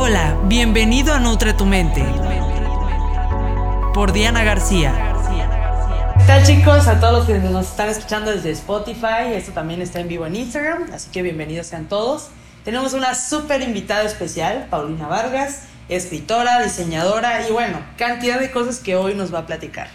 Hola, bienvenido a Nutre tu Mente. Por Diana García. ¿Qué tal chicos? A todos los que nos están escuchando desde Spotify, esto también está en vivo en Instagram, así que bienvenidos sean todos. Tenemos una súper invitada especial, Paulina Vargas, escritora, diseñadora y bueno, cantidad de cosas que hoy nos va a platicar.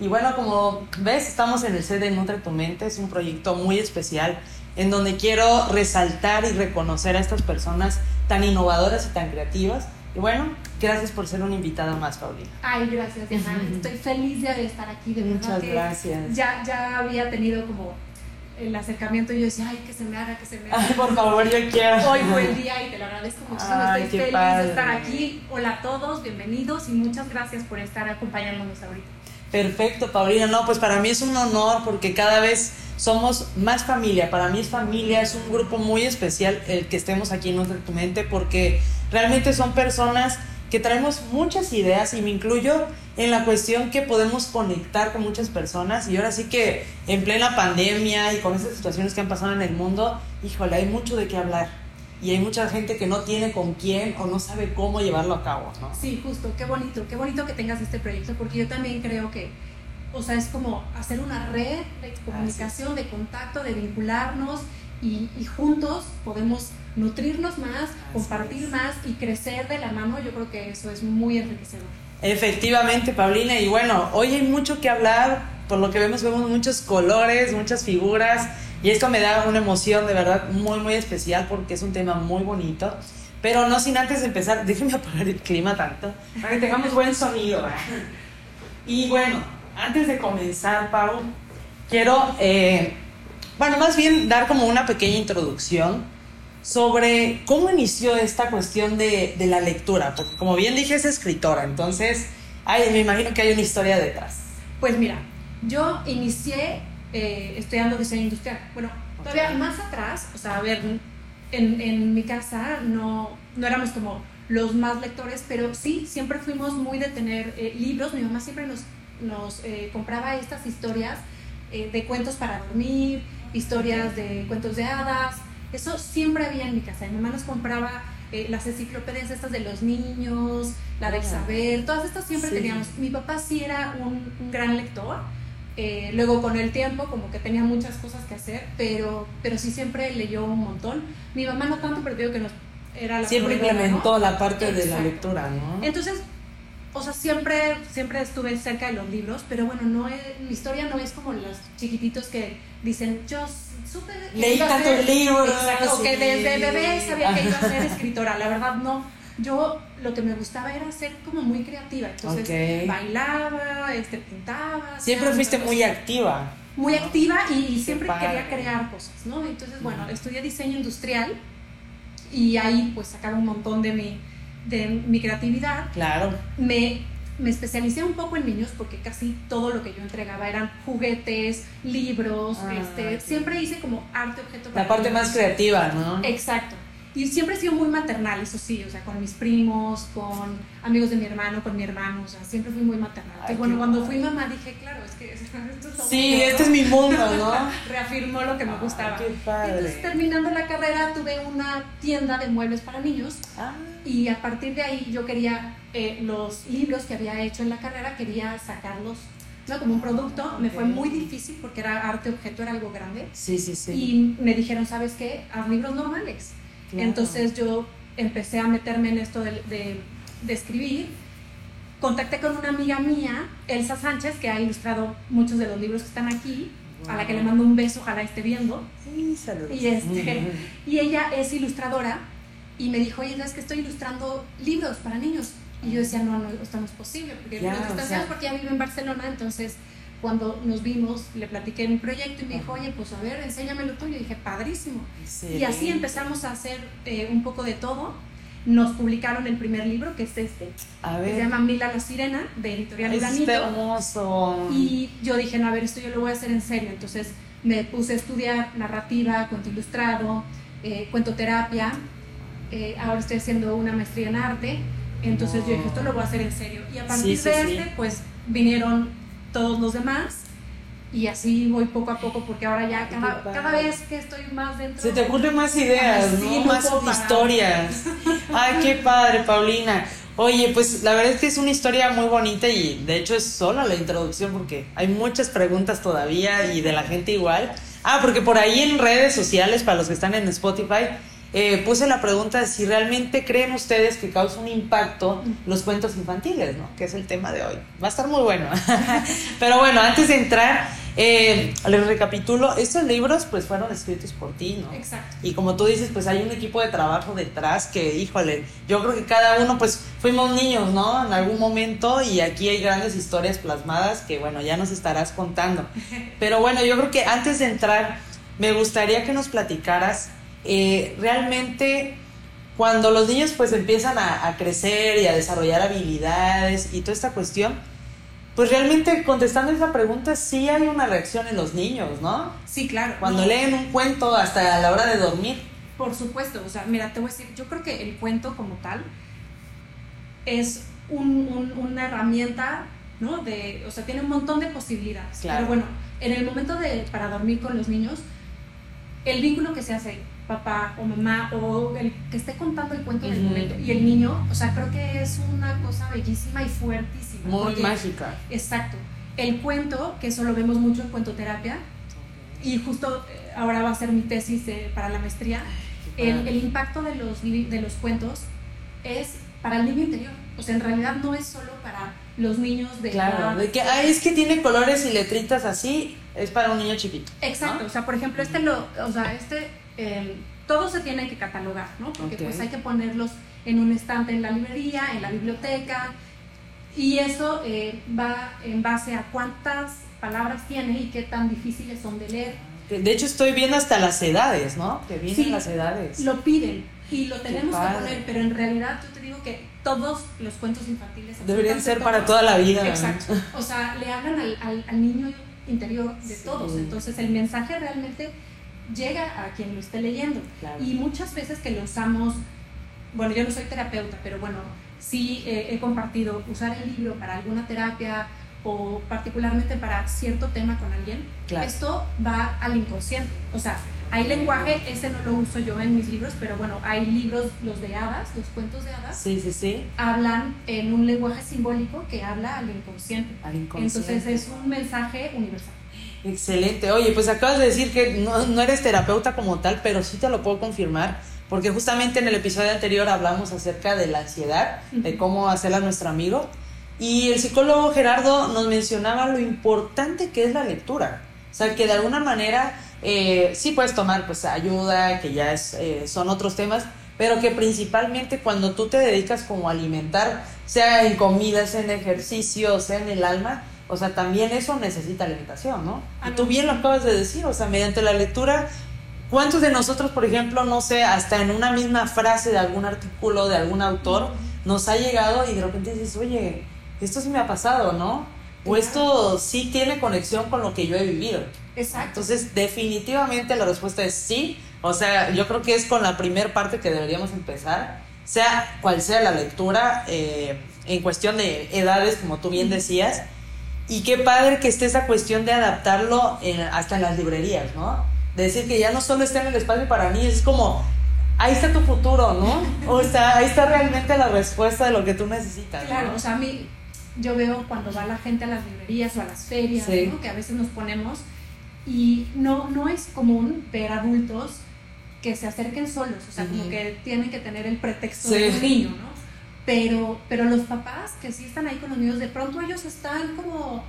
Y bueno, como ves, estamos en el set de Nutre tu Mente, es un proyecto muy especial en donde quiero resaltar y reconocer a estas personas tan innovadoras y tan creativas. Y bueno, gracias por ser una invitada más, Paulina. Ay, gracias, Diana. Estoy feliz de estar aquí, de verdad. Muchas gracias. Ya, ya había tenido como el acercamiento y yo decía, ay, que se me haga, que se me haga. Ay, por favor, yo quiero. Hoy fue el día y te lo agradezco muchísimo. Ay, Estoy feliz padre. de estar aquí. Hola a todos, bienvenidos y muchas gracias por estar acompañándonos ahorita. Perfecto, Paulina. No, pues para mí es un honor porque cada vez somos más familia. Para mí es familia, es un grupo muy especial el que estemos aquí en Nuestra Tu Mente porque realmente son personas que traemos muchas ideas y me incluyo en la cuestión que podemos conectar con muchas personas y ahora sí que en plena pandemia y con estas situaciones que han pasado en el mundo, híjole, hay mucho de qué hablar y hay mucha gente que no tiene con quién o no sabe cómo llevarlo a cabo, ¿no? Sí, justo, qué bonito, qué bonito que tengas este proyecto porque yo también creo que, o sea, es como hacer una red de comunicación, de contacto, de vincularnos y, y juntos podemos nutrirnos más, compartir es. más y crecer de la mano. Yo creo que eso es muy enriquecedor. Efectivamente, Paulina. Y bueno, hoy hay mucho que hablar. Por lo que vemos, vemos muchos colores, muchas figuras. Y esto me da una emoción de verdad muy, muy especial porque es un tema muy bonito. Pero no sin antes de empezar, déjenme apagar el clima tanto para que tengamos buen sonido. Y bueno, antes de comenzar, Pau, quiero, eh, bueno, más bien dar como una pequeña introducción sobre cómo inició esta cuestión de, de la lectura, porque como bien dije es escritora, entonces ay, me imagino que hay una historia detrás. Pues mira, yo inicié eh, estudiando diseño industrial. Bueno, todavía Ok. más atrás, o sea, a ver, en, en mi casa no, no éramos como los más lectores, pero sí, siempre fuimos muy de tener eh, libros. Mi mamá siempre nos, nos eh, compraba estas historias eh, de cuentos para dormir, historias de cuentos de hadas. Eso siempre había en mi casa. Mi mamá nos compraba eh, las enciclopedias estas de los niños, la del saber, todas estas siempre Sí. teníamos. Mi papá sí era un, un gran lector. Eh, luego con el tiempo como que tenía muchas cosas que hacer, pero, pero sí siempre leyó un montón. Mi mamá no tanto, pero digo que nos era la Siempre proveedora, ¿no? implementó la parte de la Exacto. lectura, ¿no? Entonces, o sea, siempre, siempre estuve cerca de los libros, pero bueno, no es, mi historia no es como los chiquititos que dicen, yo supe Leí tantos ser-" libros, Exacto, o que sí. desde bebé sabía que iba a ser escritora. La verdad, no. Yo lo que me gustaba era ser como muy creativa. Entonces, bailaba, este, pintaba. Siempre fuiste muy activa. Muy activa y, y siempre padre. quería crear cosas, ¿no? Entonces, bueno, estudié diseño industrial y ahí pues sacaba un montón de mi, de mi creatividad Claro. me, me especialicé un poco en niños porque casi todo lo que yo entregaba eran juguetes, libros, Ah, este, siempre hice como arte, objeto. La para parte niños. más creativa, ¿no? Exacto. Y siempre he sido muy maternal, eso sí, o sea, con mis primos, con amigos de mi hermano, con mi hermano, o sea, siempre fui muy maternal. Ay, Entonces, bueno, cuando padre. fui mamá dije, claro, es que esto es Sí, este es mi mundo, ¿no? Reafirmó lo que me Ay, gustaba. qué padre. Entonces, terminando la carrera, tuve una tienda de muebles para niños Ah, y a partir de ahí yo quería eh, los libros que había hecho en la carrera, quería sacarlos ¿no? como un producto. Me fue muy difícil porque era arte objeto, era algo grande. sí, sí, sí. Y me dijeron, ¿sabes qué? Haz libros normales. Claro. Entonces yo empecé a meterme en esto de, de- de escribir. Contacté con una amiga mía, Elsa Sánchez, que ha ilustrado muchos de los libros que están aquí, a la que le mando un beso, ojalá esté viendo. Sí, saludos. Y, este, y ella es ilustradora y me dijo, oye, ¿sabes que estoy ilustrando libros para niños? Y yo decía, no, no, esto no es posible, porque está o sea- porque ella vive en Barcelona, entonces cuando nos vimos le platiqué mi proyecto y me dijo, oye, pues a ver, enséñamelo tú. Y yo dije, padrísimo. Sí. Y así empezamos a hacer eh, un poco de todo. Nos publicaron el primer libro, que es este, A que ver. se llama Mila la Sirena, de Editorial Uranito. hermoso. Y yo dije, no, a ver, esto yo lo voy a hacer en serio. Entonces me puse a estudiar narrativa, cuento ilustrado, eh, cuentoterapia. Eh, ahora estoy haciendo una maestría en arte. Entonces yo dije, esto lo voy a hacer en serio. Y a partir Sí, sí, de este, pues vinieron todos los demás. Y así voy poco a poco, porque ahora ya cada, vez que estoy más dentro. Se te ocurren más ideas, sí, ¿no? más historias. Ay, qué padre, Paulina. Oye, pues la verdad es que es una historia muy bonita y de hecho es solo la introducción porque hay muchas preguntas todavía y de la gente igual. Ah, porque por ahí en redes sociales, para los que están en Spotify, eh, puse la pregunta de si realmente creen ustedes que causa un impacto los cuentos infantiles, ¿no? Que es el tema de hoy. Va a estar muy bueno. Pero bueno, antes de entrar, eh, les recapitulo, estos libros pues fueron escritos por ti, ¿no? Exacto. Y como tú dices, pues hay un equipo de trabajo detrás que, híjole, yo creo que cada uno pues fuimos niños, ¿no? En algún momento y aquí hay grandes historias plasmadas que, bueno, ya nos estarás contando. Pero bueno, yo creo que antes de entrar, me gustaría que nos platicaras eh, realmente cuando los niños pues empiezan a, a, crecer y a desarrollar habilidades y toda esta cuestión, pues realmente contestando esa pregunta sí hay una reacción en los niños, ¿no? Sí, claro. Cuando leen un cuento hasta la hora de dormir. Por supuesto, o sea, mira, te voy a decir, yo creo que el cuento como tal es un, un, una herramienta, ¿no? De, o sea, tiene un montón de posibilidades. Claro. Pero bueno, en el momento de para dormir con los niños, el vínculo que se hace papá o mamá o el que esté contando el cuento en el momento y el niño, o sea, creo que es una cosa bellísima y fuertísima. Muy mágica. Exacto. El cuento, que eso lo vemos mucho en cuentoterapia, y justo eh, ahora va a ser mi tesis eh, para la maestría, el, el impacto de los, de los cuentos es para el niño interior. O sea, en realidad no es solo para los niños de Claro, edad- de que ay, es que tiene colores y letritas así, es para un niño chiquito. Exacto, ¿no? o sea, por ejemplo, este lo, o sea, este, eh, todo se tiene que catalogar, ¿no? Porque Ok. pues hay que ponerlos en un estante en la librería, en la biblioteca, y eso eh, va en base a cuántas palabras tiene y qué tan difíciles son de leer. De hecho, estoy viendo hasta las edades, ¿no? Que vienen Sí. las edades. Lo piden y lo tenemos que poner, pero en realidad yo te digo que todos los cuentos infantiles Deberían ser para todos, toda la vida. Exacto. O sea, le hablan al, al- al niño interior de Sí. todos. Entonces el mensaje realmente llega a quien lo esté leyendo. Claro. Y muchas veces que lo usamos, bueno, yo no soy terapeuta, pero bueno, sí eh, he compartido usar el libro para alguna terapia o particularmente para cierto tema con alguien, Claro. esto va al inconsciente. O sea, hay lenguaje, ese no lo uso yo en mis libros, pero bueno, hay libros, los de hadas, los cuentos de hadas, Sí, sí, sí. hablan en un lenguaje simbólico que habla al inconsciente. Al inconsciente. Entonces es un mensaje universal. Excelente. Oye, pues acabas de decir que no, no eres terapeuta como tal, pero sí te lo puedo confirmar, porque justamente en el episodio anterior hablamos acerca de la ansiedad, de cómo hacerla nuestro amigo, y el psicólogo Gerardo nos mencionaba lo importante que es la lectura. O sea, que de alguna manera eh, sí puedes tomar pues ayuda, que ya es, eh, son otros temas, pero que principalmente cuando tú te dedicas como a alimentar, sea en comida, sea en ejercicio, sea en el alma, o sea, también eso necesita alimentación, ¿no? Ah, Y tú bien lo acabas de decir, o sea, mediante la lectura, ¿cuántos de nosotros, por ejemplo, no sé, hasta en una misma frase de algún artículo de algún autor, nos ha llegado y de repente dices, oye, esto sí me ha pasado, ¿no? O esto sí tiene conexión con lo que yo he vivido. Exacto. Entonces, definitivamente la respuesta es sí. O sea, yo creo que es con la primer parte que deberíamos empezar, sea cual sea la lectura, eh, en cuestión de edades, como tú bien decías. Y qué padre que esté esa cuestión de adaptarlo en- hasta en las librerías, ¿no? De decir que ya no solo está en el espacio para niños, es como, ahí está tu futuro, ¿no? O sea, ahí está realmente la respuesta de lo que tú necesitas. ¿no? Claro, o sea, a mí, yo veo cuando va la gente a las librerías o a las ferias, Sí. ¿no? que a veces nos ponemos, y no, no es común ver adultos que se acerquen solos, o sea, como que tienen que tener el pretexto Sí. de un niño, ¿no? Pero, pero los papás que sí están ahí con los niños, de pronto ellos están como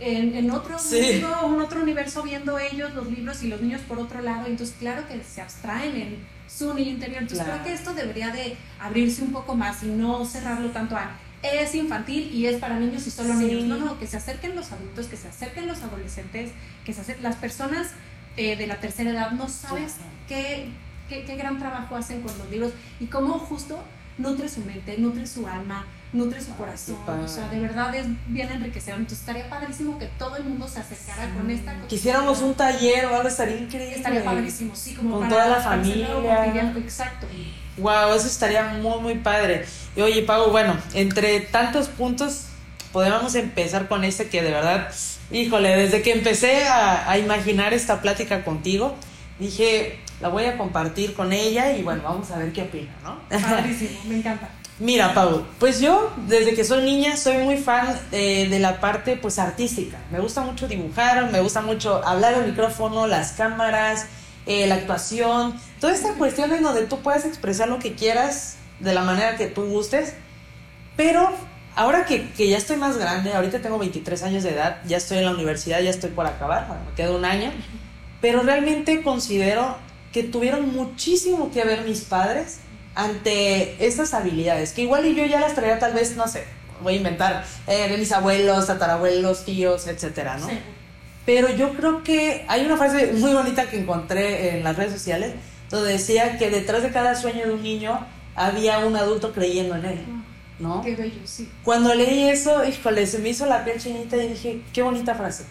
en, en otro Sí. mundo, un otro universo viendo ellos los libros y los niños por otro lado, entonces claro que se abstraen en su niño interior. Entonces Claro. creo que esto debería de abrirse un poco más y no cerrarlo tanto a es infantil y es para niños y solo Sí. niños. No, no, que se acerquen los adultos, que se acerquen los adolescentes, que se acerquen las personas eh, de la tercera edad. No sabes qué, qué, qué gran trabajo hacen con los libros y cómo justo nutre su mente, nutre su alma, nutre su corazón. O sea, de verdad es bien enriquecedor. Entonces estaría padrísimo que todo el mundo se acercara con esta cosa. Quisiéramos un taller o algo, estaría increíble. Estaría padrísimo, sí, como Con para, toda la familia. cotidiano. Exacto. Wow, eso estaría muy, muy padre. Y oye, Pau, bueno, entre tantos puntos, podemos empezar con este que de verdad, híjole, desde que empecé a, a imaginar esta plática contigo, dije, la voy a compartir con ella y bueno, vamos a ver qué opina, ¿no? Padrísimo, me encanta. Mira, Pau, pues yo desde que soy niña soy muy fan eh, de la parte pues artística. Me gusta mucho dibujar, me gusta mucho hablar al micrófono, las cámaras, eh, la actuación, toda esta cuestión en donde tú puedas expresar lo que quieras de la manera que tú gustes. Pero ahora que, que ya estoy más grande, ahorita tengo 23 años de edad, ya estoy en la universidad, ya estoy por acabar, bueno, me queda un año, pero realmente considero que tuvieron muchísimo que ver mis padres ante estas habilidades, que igual y yo ya las traía tal vez, no sé, voy a inventar, eh, de mis abuelos, tatarabuelos, tíos, etcétera, ¿no? Sí. Pero yo creo que hay una frase muy bonita que encontré en las redes sociales, donde decía que detrás de cada sueño de un niño había un adulto creyendo en él, ¿no? Qué bello, sí. Cuando leí eso, híjole, se me hizo la piel chinita y dije, qué bonita frase.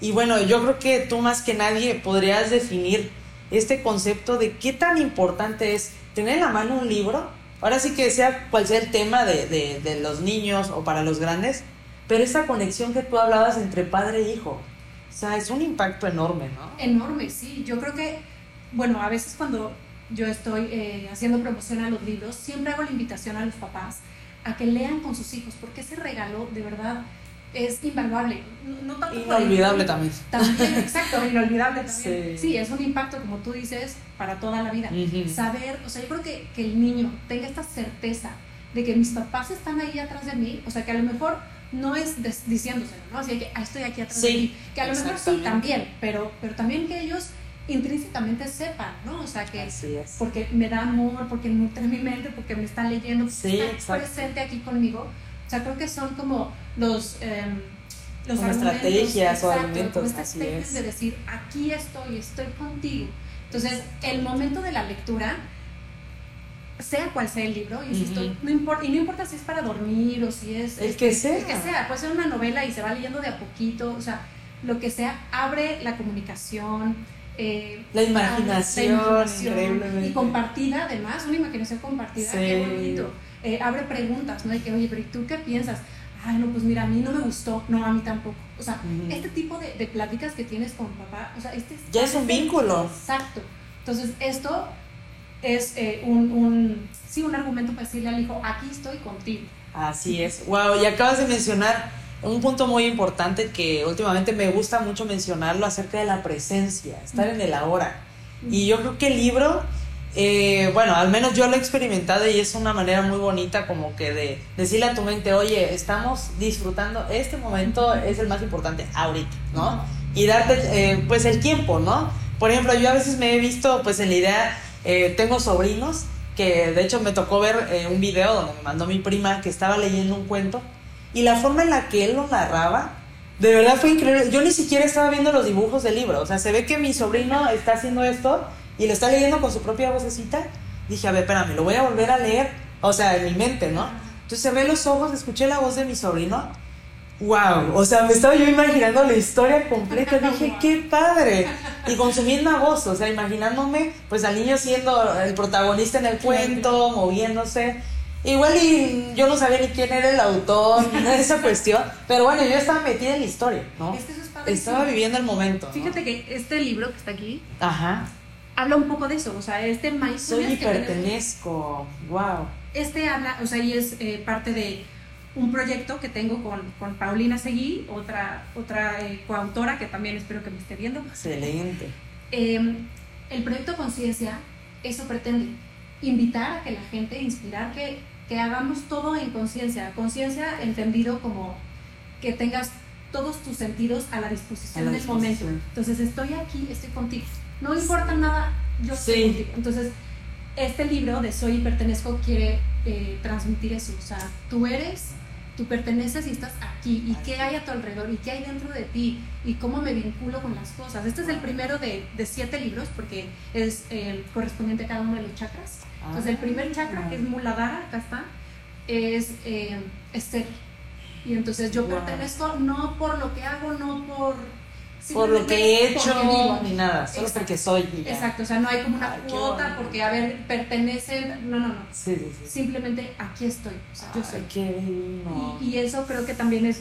Y bueno, yo creo que tú más que nadie podrías definir este concepto de qué tan importante es tener en la mano un libro, ahora sí que sea cual sea el tema de, de, de los niños o para los grandes, pero esa conexión que tú hablabas entre padre e hijo, o sea, es un impacto enorme, ¿no? Enorme, sí. Yo creo que, bueno, a veces cuando yo estoy eh, haciendo promoción a los libros, siempre hago la invitación a los papás a que lean con sus hijos, porque ese regalo de verdad es invaluable. No, no tanto Inolvidable también. También, exacto, inolvidable también. Sí. Sí. es un impacto, como tú dices, para toda la vida. Ujú. Saber, o sea, yo creo que, que el niño tenga esta certeza de que mis papás están ahí atrás de mí, o sea, que a lo mejor no es diciéndoselo, ¿no? Así que "Ah, estoy aquí atrás Sí, de ti. Que a lo mejor sí también, pero, pero también que ellos intrínsecamente sepan, ¿no? O sea, que Así es. porque me da amor, porque nutre mi mente, porque me está leyendo, porque Sí, está exacto. presente aquí conmigo. Sea, creo que son como los... em, los Como estrategias o argumentos, como es. de decir, aquí estoy, estoy contigo. Entonces, el momento de la lectura, sea cual sea el libro, insisto, Ujú. no importa, y no importa si es para dormir o si es... El que sea. El que sea, puede ser una novela y se va leyendo de a poquito, o sea, lo que sea, abre la comunicación, eh, La imaginación, la imaginación. Y compartida, además, una imaginación compartida, Sí. qué bonito. Eh, abre preguntas, ¿no? De que, oye, pero ¿y tú qué piensas? Ay, no, pues mira, a mí no me gustó, no, a mí tampoco. O sea, Ujú. este tipo de, de pláticas que tienes con papá, o sea, este Ya es un vínculo. Exacto. Entonces, esto es eh, un, un, sí, un argumento para decirle al hijo, aquí estoy contigo. Así es. Wow, y acabas de mencionar un punto muy importante que últimamente me gusta mucho mencionarlo acerca de la presencia, estar en el ahora. Y yo creo que el libro, eh, bueno, al menos yo lo he experimentado y es una manera muy bonita como que de decirle a tu mente, oye, estamos disfrutando, este momento es el más importante ahorita, ¿no? Y darte eh, pues el tiempo, ¿no? Por ejemplo, yo a veces me he visto pues en la idea, eh, tengo sobrinos que de hecho me tocó ver un video donde me mandó mi prima que estaba leyendo un cuento y la forma en la que él lo narraba, de verdad fue increíble. Yo ni siquiera estaba viendo los dibujos del libro. O sea, se ve que mi sobrino está haciendo esto y lo está leyendo con su propia vocecita. Dije, a ver, espérame, lo voy a volver a leer. O sea, en mi mente, ¿no? Entonces ve los ojos, escuché la voz de mi sobrino. ¡Wow! O sea, me estaba yo imaginando la historia completa. Dije, ¡qué padre! Y con su misma voz, o sea, imaginándome, pues al niño siendo el protagonista en el cuento, moviéndose. Igual y yo no sabía ni quién era el autor, ni de esa cuestión. Pero bueno, yo estaba metida en la historia, ¿no? Es que eso es. Estaba viviendo el momento. ¿no? Fíjate que este libro que está aquí Ajá. Habla un poco de eso, o sea, este mindfulness Soy y pertenezco. Wow. Este habla, o sea, y es eh, parte de un proyecto que tengo con, con Paulina Seguí, otra, otra eh, coautora que también espero que me esté viendo. Excelente. Eh, el proyecto Conciencia, eso pretende, invitar a que la gente, inspirar que, que hagamos todo en conciencia. Conciencia entendido como que tengas todos tus sentidos a la disposición A la del momento. disposición. Entonces estoy aquí, estoy contigo. No importa nada, yo estoy Sí. contigo. Entonces, este libro de Soy y Pertenezco quiere eh, transmitir eso. O sea, tú eres, tú perteneces y estás aquí. ¿Y qué hay a tu alrededor? ¿Y qué hay dentro de ti? ¿Y cómo me vinculo con las cosas? Este es el primero de, de siete libros porque es el correspondiente a cada uno de los chakras. Entonces, el primer chakra, que es Muladhara, acá está, es, eh, es ser. Y entonces yo Wow. pertenezco no por lo que hago, no por... Por lo que he hecho, vivo. ni nada. Solo Exacto. porque soy. ya. Exacto, o sea, no hay como una Ay, cuota porque, a ver, pertenecen, no, no, no. Sí, sí, sí. Simplemente aquí estoy, o sea, yo Ay, soy. qué y eso creo que también es...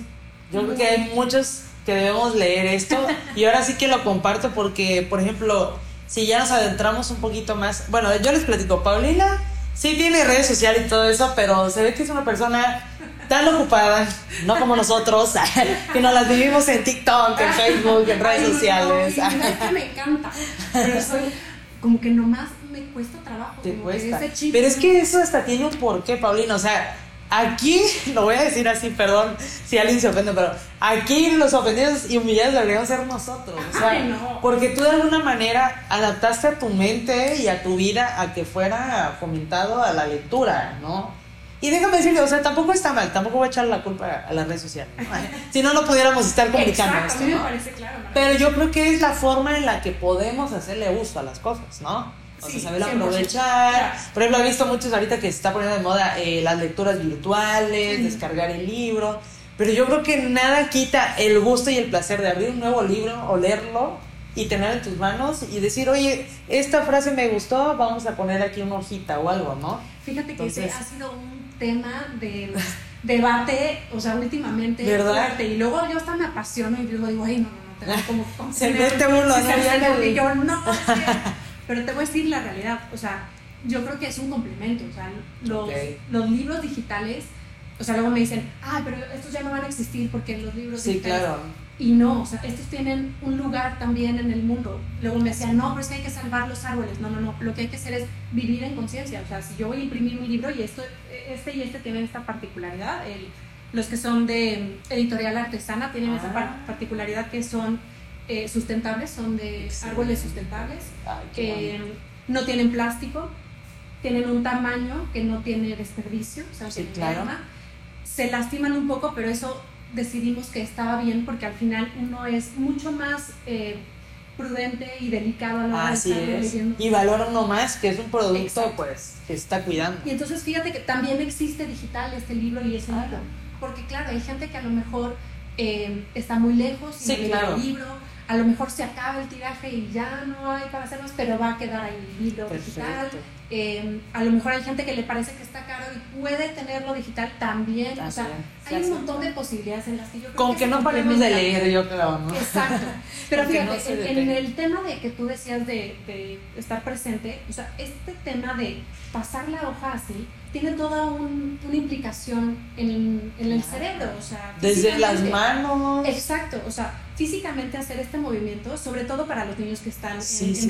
Yo creo que hay muchos que debemos leer esto y ahora sí que lo comparto porque, por ejemplo, si ya nos adentramos un poquito más, bueno, yo les platico, Paulina sí tiene redes sociales y todo eso, pero se ve que es una persona tan ocupada, no como nosotros, que nos las vivimos en TikTok, en Facebook, en redes sociales. No, no, es que me encanta, pero soy como que nomás me cuesta trabajo. Te como cuesta. ese chip, Pero es que eso hasta tiene un porqué, Paulina. O sea, aquí, lo voy a decir así, perdón si alguien se ofende, pero aquí los ofendidos y humillados deberíamos ser nosotros. O sea, Ay, no. porque tú de alguna manera adaptaste a tu mente y a tu vida a que fuera fomentado a la lectura, ¿no? Y déjame decirte, o sea, tampoco está mal, tampoco voy a echar la culpa a las redes sociales. Si no, no pudiéramos estar comunicando Exacto, esto, mí me ¿no? parece claro. ¿no? Pero yo creo que es la forma en la que podemos hacerle uso a las cosas, ¿no? O Sí, sea, saber 100%. aprovechar. Por ejemplo, he visto muchos ahorita que se está poniendo de moda eh, las lecturas virtuales, Mm. descargar el libro. Pero yo creo que nada quita el gusto y el placer de abrir un nuevo libro o leerlo y tenerlo en tus manos y decir, oye, esta frase me gustó, vamos a poner aquí una hojita o algo, ¿no? Fíjate que ese Entonces- ha sido un tema de debate, o sea, últimamente ¿Verdad? fuerte. Y luego yo hasta me apasiono y luego digo, ay, no, no, no, te da como, como Se Sí, y yo no, pero te voy a decir la realidad, o sea, yo creo que es un complemento, o sea, los, Ok. los libros digitales, o sea, luego me dicen, ay, pero estos ya no van a existir porque los libros Sí, digitales claro. Y no, o sea, estos tienen un lugar también en el mundo. Luego me decían, no, pero es que hay que salvar los árboles. No, no, no. Lo que hay que hacer es vivir en conciencia. O sea, si yo voy a imprimir mi libro y esto, este y este tienen esta particularidad, el- los que son de editorial artesana tienen esa Ah. par- particularidad que son eh, sustentables, son de árboles sustentables, Ay, que no tienen plástico, tienen un tamaño que no tiene desperdicio, o sea, Sí, claro. se lastiman un poco, pero eso decidimos que estaba bien porque al final uno es mucho más eh, prudente y delicado a la hora Así de estar es. leyendo. Y valora uno más que es un producto, Exacto. pues, que está cuidando. Y entonces fíjate que también existe digital este libro y ese Ah. libro. Porque claro, hay gente que a lo mejor eh, está muy lejos y Sí, no claro. el libro, a lo mejor se acaba el tiraje y ya no hay para hacer más, pero va a quedar ahí el libro digital. Eh, a lo mejor hay gente que le parece que está caro y puede tenerlo digital también. o sea, hay un montón de posibilidades en las que yo creo Con que se no paremos de leer, yo creo, ¿no? Exacto. Pero fíjate, no se en- en, el tema de que tú decías de, de estar presente, o sea, este tema de pasar la hoja así, tiene toda un- una implicación en, en el cerebro, o sea, Desde las manos. Exacto, o sea, físicamente hacer este movimiento, sobre todo para los niños que están en- Sí, en, sí, sí.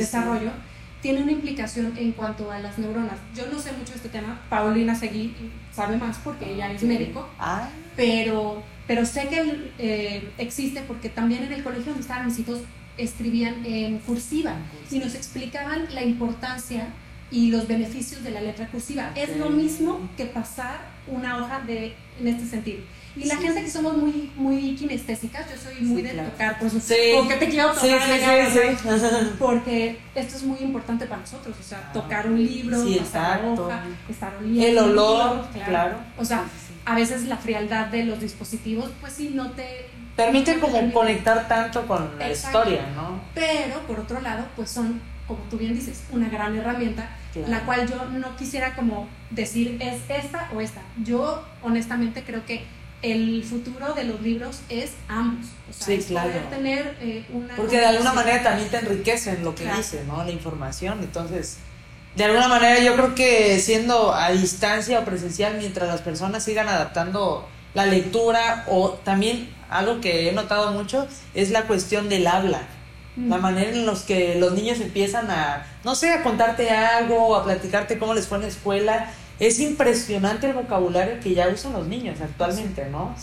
Tiene una implicación en cuanto a las neuronas. Yo no sé mucho de este tema, Paulina Seguí sabe más porque ella es médico, Ah, pero, pero sé que eh, existe porque también en el colegio donde estaban mis hijos escribían en cursiva y nos explicaban la importancia y los beneficios de la letra cursiva. Es lo mismo que pasar una hoja de, en este sentido. Y la Sí, gente que somos muy, muy kinestésicas, yo soy muy Sí, de claro. tocar, por eso, Sí. porque te quiero sí, tocar, sí, ya, sí, ya, sí. porque esto es muy importante para nosotros, o sea, Ah. tocar un libro, Sí, pasar hoja, estar oliendo. El olor, libro, claro. O sea, Sí, sí, sí. a veces la frialdad de los dispositivos, pues sí, no te... Permite no te como permite. conectar tanto con la Exacto. historia, ¿no? Pero, por otro lado, pues son, como tú bien dices, una gran herramienta, Claro. la cual yo no quisiera como decir es esta o esta. Yo, honestamente, creo que el futuro de los libros es ambos. O sea, Sí, es claro. poder tener eh, una... Porque de alguna manera también te enriquecen lo que Claro. dice, ¿no? La información. Entonces, de alguna manera yo creo que siendo a distancia o presencial, mientras las personas sigan adaptando la lectura o también algo que he notado mucho es la cuestión del habla. Mm. La manera en los que los niños empiezan a, no sé, a contarte algo o a platicarte cómo les fue en la escuela. Es impresionante el vocabulario que ya usan los niños actualmente, ¿no?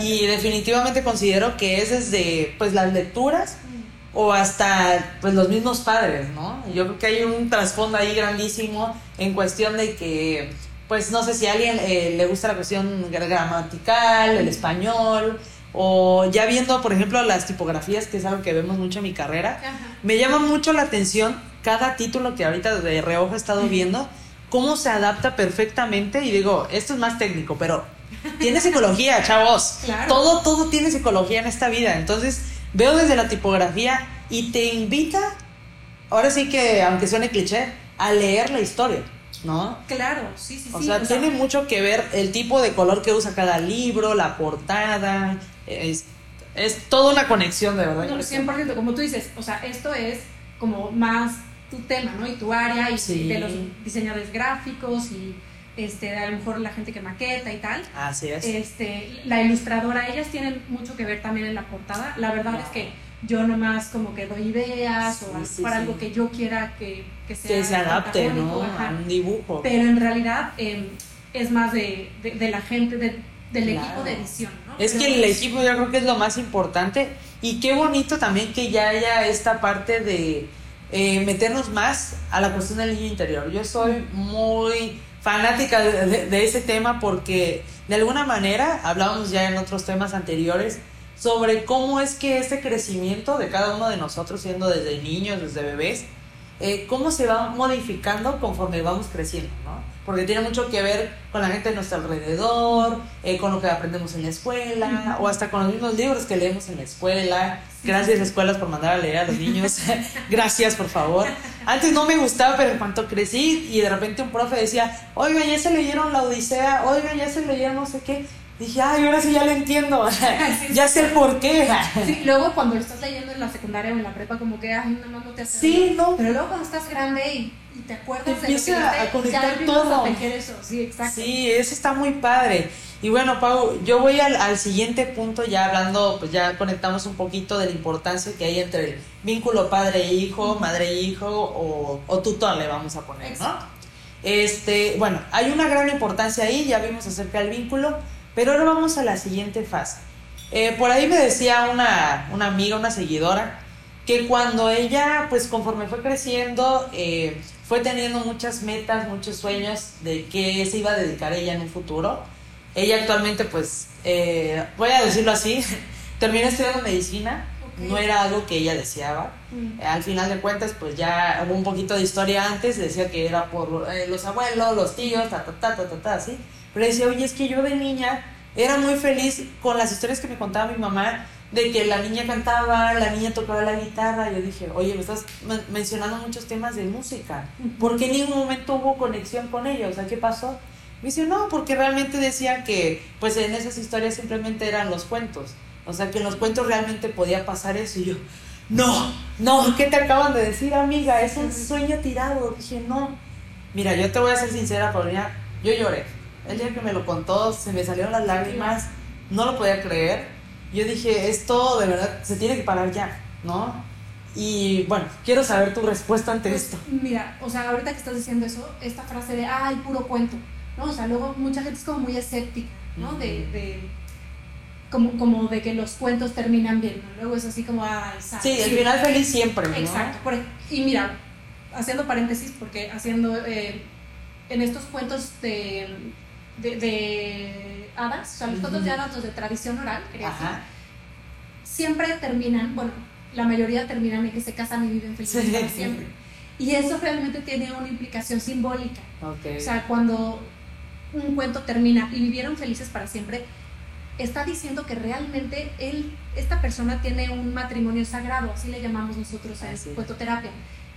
Y definitivamente considero que es desde pues las lecturas o hasta pues los mismos padres, ¿no? Yo creo que hay un trasfondo ahí grandísimo en cuestión de que pues no sé si a alguien eh, le gusta la cuestión gramatical, el español o ya viendo por ejemplo las tipografías que es algo que vemos mucho en mi carrera, Ajá. me llama mucho la atención cada título que ahorita de reojo he estado viendo, cómo se adapta perfectamente y digo, esto es más técnico, pero tiene psicología, chavos. Claro. Todo, todo tiene psicología en esta vida. Entonces, veo desde la tipografía y te invita, ahora sí que, aunque suene cliché, a leer la historia, ¿no? Claro, sí, sí, O sí. sea, tiene mucho que ver el tipo de color que usa cada libro, la portada, es, es toda una conexión, de verdad. No, 100%, como tú dices, o sea, esto es como más tu tema, ¿no? Y tu área, y Sí. de los diseñadores gráficos, y este, a lo mejor la gente que maqueta y tal. Así es. Este, la ilustradora, ellas tienen mucho que ver también en la portada. La verdad es que yo nomás como que doy ideas o Sí, sí, para algo que yo quiera que, que sea que se adapte, ¿no? ajá. A un dibujo. Pero en realidad eh, es más de, de, de la gente, de- del Claro. equipo de edición, ¿no? Es Pero, que el equipo yo creo que es lo más importante y qué bonito también que ya haya esta parte de eh, meternos más a la cuestión del niño interior. Yo soy muy fanática de, de- de ese tema porque de alguna manera hablábamos ya en otros temas anteriores sobre cómo es que este crecimiento de cada uno de nosotros, siendo desde niños, desde bebés, eh, cómo se va modificando conforme vamos creciendo, ¿no? Porque tiene mucho que ver con la gente de nuestro alrededor, eh, con lo que aprendemos en la escuela, o hasta con los mismos libros que leemos en la escuela. Gracias, escuelas, por mandar a leer a los niños. Gracias, por favor. Antes no me gustaba, pero en cuanto crecí y de repente un profe decía, oigan, ya se leyeron la Odisea, oigan, ya se leyeron no sé qué. Dije, ay, ahora sí ya lo entiendo. ya sé el por qué. Sí, luego cuando lo estás leyendo en la secundaria o en la prepa, como que, ay, nada más no te hace Sí, no. Pero luego cuando estás grande y, y te acuerdas Te de lo que a conectar ya empiezas todo. a eso. Sí, exacto. Sí, eso está muy padre. Y bueno, Pau, yo voy al, al siguiente punto, ya hablando, pues ya conectamos un poquito de la importancia que hay entre el vínculo padre-hijo, madre-hijo o, o tutor, le vamos a poner, ¿no? Este, bueno, hay una gran importancia ahí, ya vimos acerca del vínculo, pero ahora vamos a la siguiente fase. Eh, por ahí me decía una, una amiga, una seguidora, que cuando ella, pues conforme fue creciendo, eh, fue teniendo muchas metas, muchos sueños de qué se iba a dedicar ella en un futuro. Ella actualmente, pues, eh, voy a decirlo así, terminó estudiando medicina, no era algo que ella deseaba. Mm. Al final de cuentas, pues ya hubo un poquito de historia antes, decía que era por eh, los abuelos, los tíos, ta, ta, ta, ta, ta, ta, así. Pero decía, oye, es que yo de niña era muy feliz con las historias que me contaba mi mamá, de que la niña cantaba, la niña tocaba la guitarra. Yo dije, oye, me estás men- mencionando muchos temas de música. ¿Por qué en ningún momento hubo conexión con ella? O sea, ¿qué pasó? Me dice, no, porque realmente decía que, pues en esas historias simplemente eran los cuentos. O sea, que en los cuentos realmente podía pasar eso. Y yo, no, no, ¿qué te acaban de decir, amiga? Es un sueño tirado. Dije, no. Mira, yo te voy a ser sincera, Paulina. Yo lloré. El día que me lo contó, se me salieron las lágrimas. No lo podía creer. Yo dije, esto de verdad se tiene que parar ya, ¿no? Y bueno, quiero saber tu respuesta ante Pues, esto. Mira, o sea, ahorita que estás diciendo eso, esta frase de, ay, puro cuento, ¿no? O sea, luego mucha gente es como muy escéptica, ¿no? De, de como, como de que los cuentos terminan bien, ¿no? Luego es así como, ay, ¿sabes? Sí, el final feliz siempre, ¿no? Exacto. por- y mira, haciendo paréntesis, porque haciendo eh, en estos cuentos de, de, de hadas, o sea, los cuentos de hadas, los de tradición oral, quería decir, siempre terminan, bueno, la mayoría terminan en que se casan y viven felices Sí. para siempre. Y eso realmente tiene una implicación simbólica. Ok. O sea, cuando un cuento termina y vivieron felices para siempre, está diciendo que realmente él, esta persona tiene un matrimonio sagrado, así le llamamos nosotros a Así es. cuentoterapia.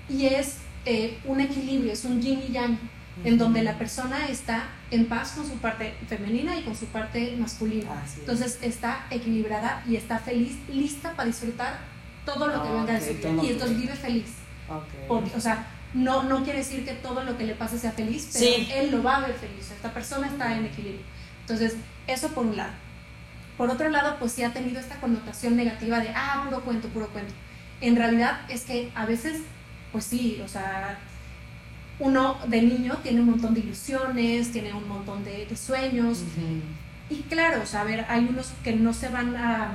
Y es eh, un equilibrio, es un yin y yang, en donde la persona está en paz con su parte femenina y con su parte masculina. Es. Entonces está equilibrada y está feliz, lista para disfrutar todo lo que Ah, venga de su vida. Y entonces vive feliz. Ok. Porque, o sea, no, no quiere decir que todo lo que le pase sea feliz, pero Sí. él lo va a ver feliz. Esta persona está en equilibrio. Entonces, eso por un lado. Por otro lado, pues sí ha tenido esta connotación negativa de, ah, puro cuento, puro cuento. En realidad es que a veces, pues sí, o sea, uno de niño tiene un montón de ilusiones, tiene un montón de, de sueños, y claro, o sea, a ver, hay unos que no se van a,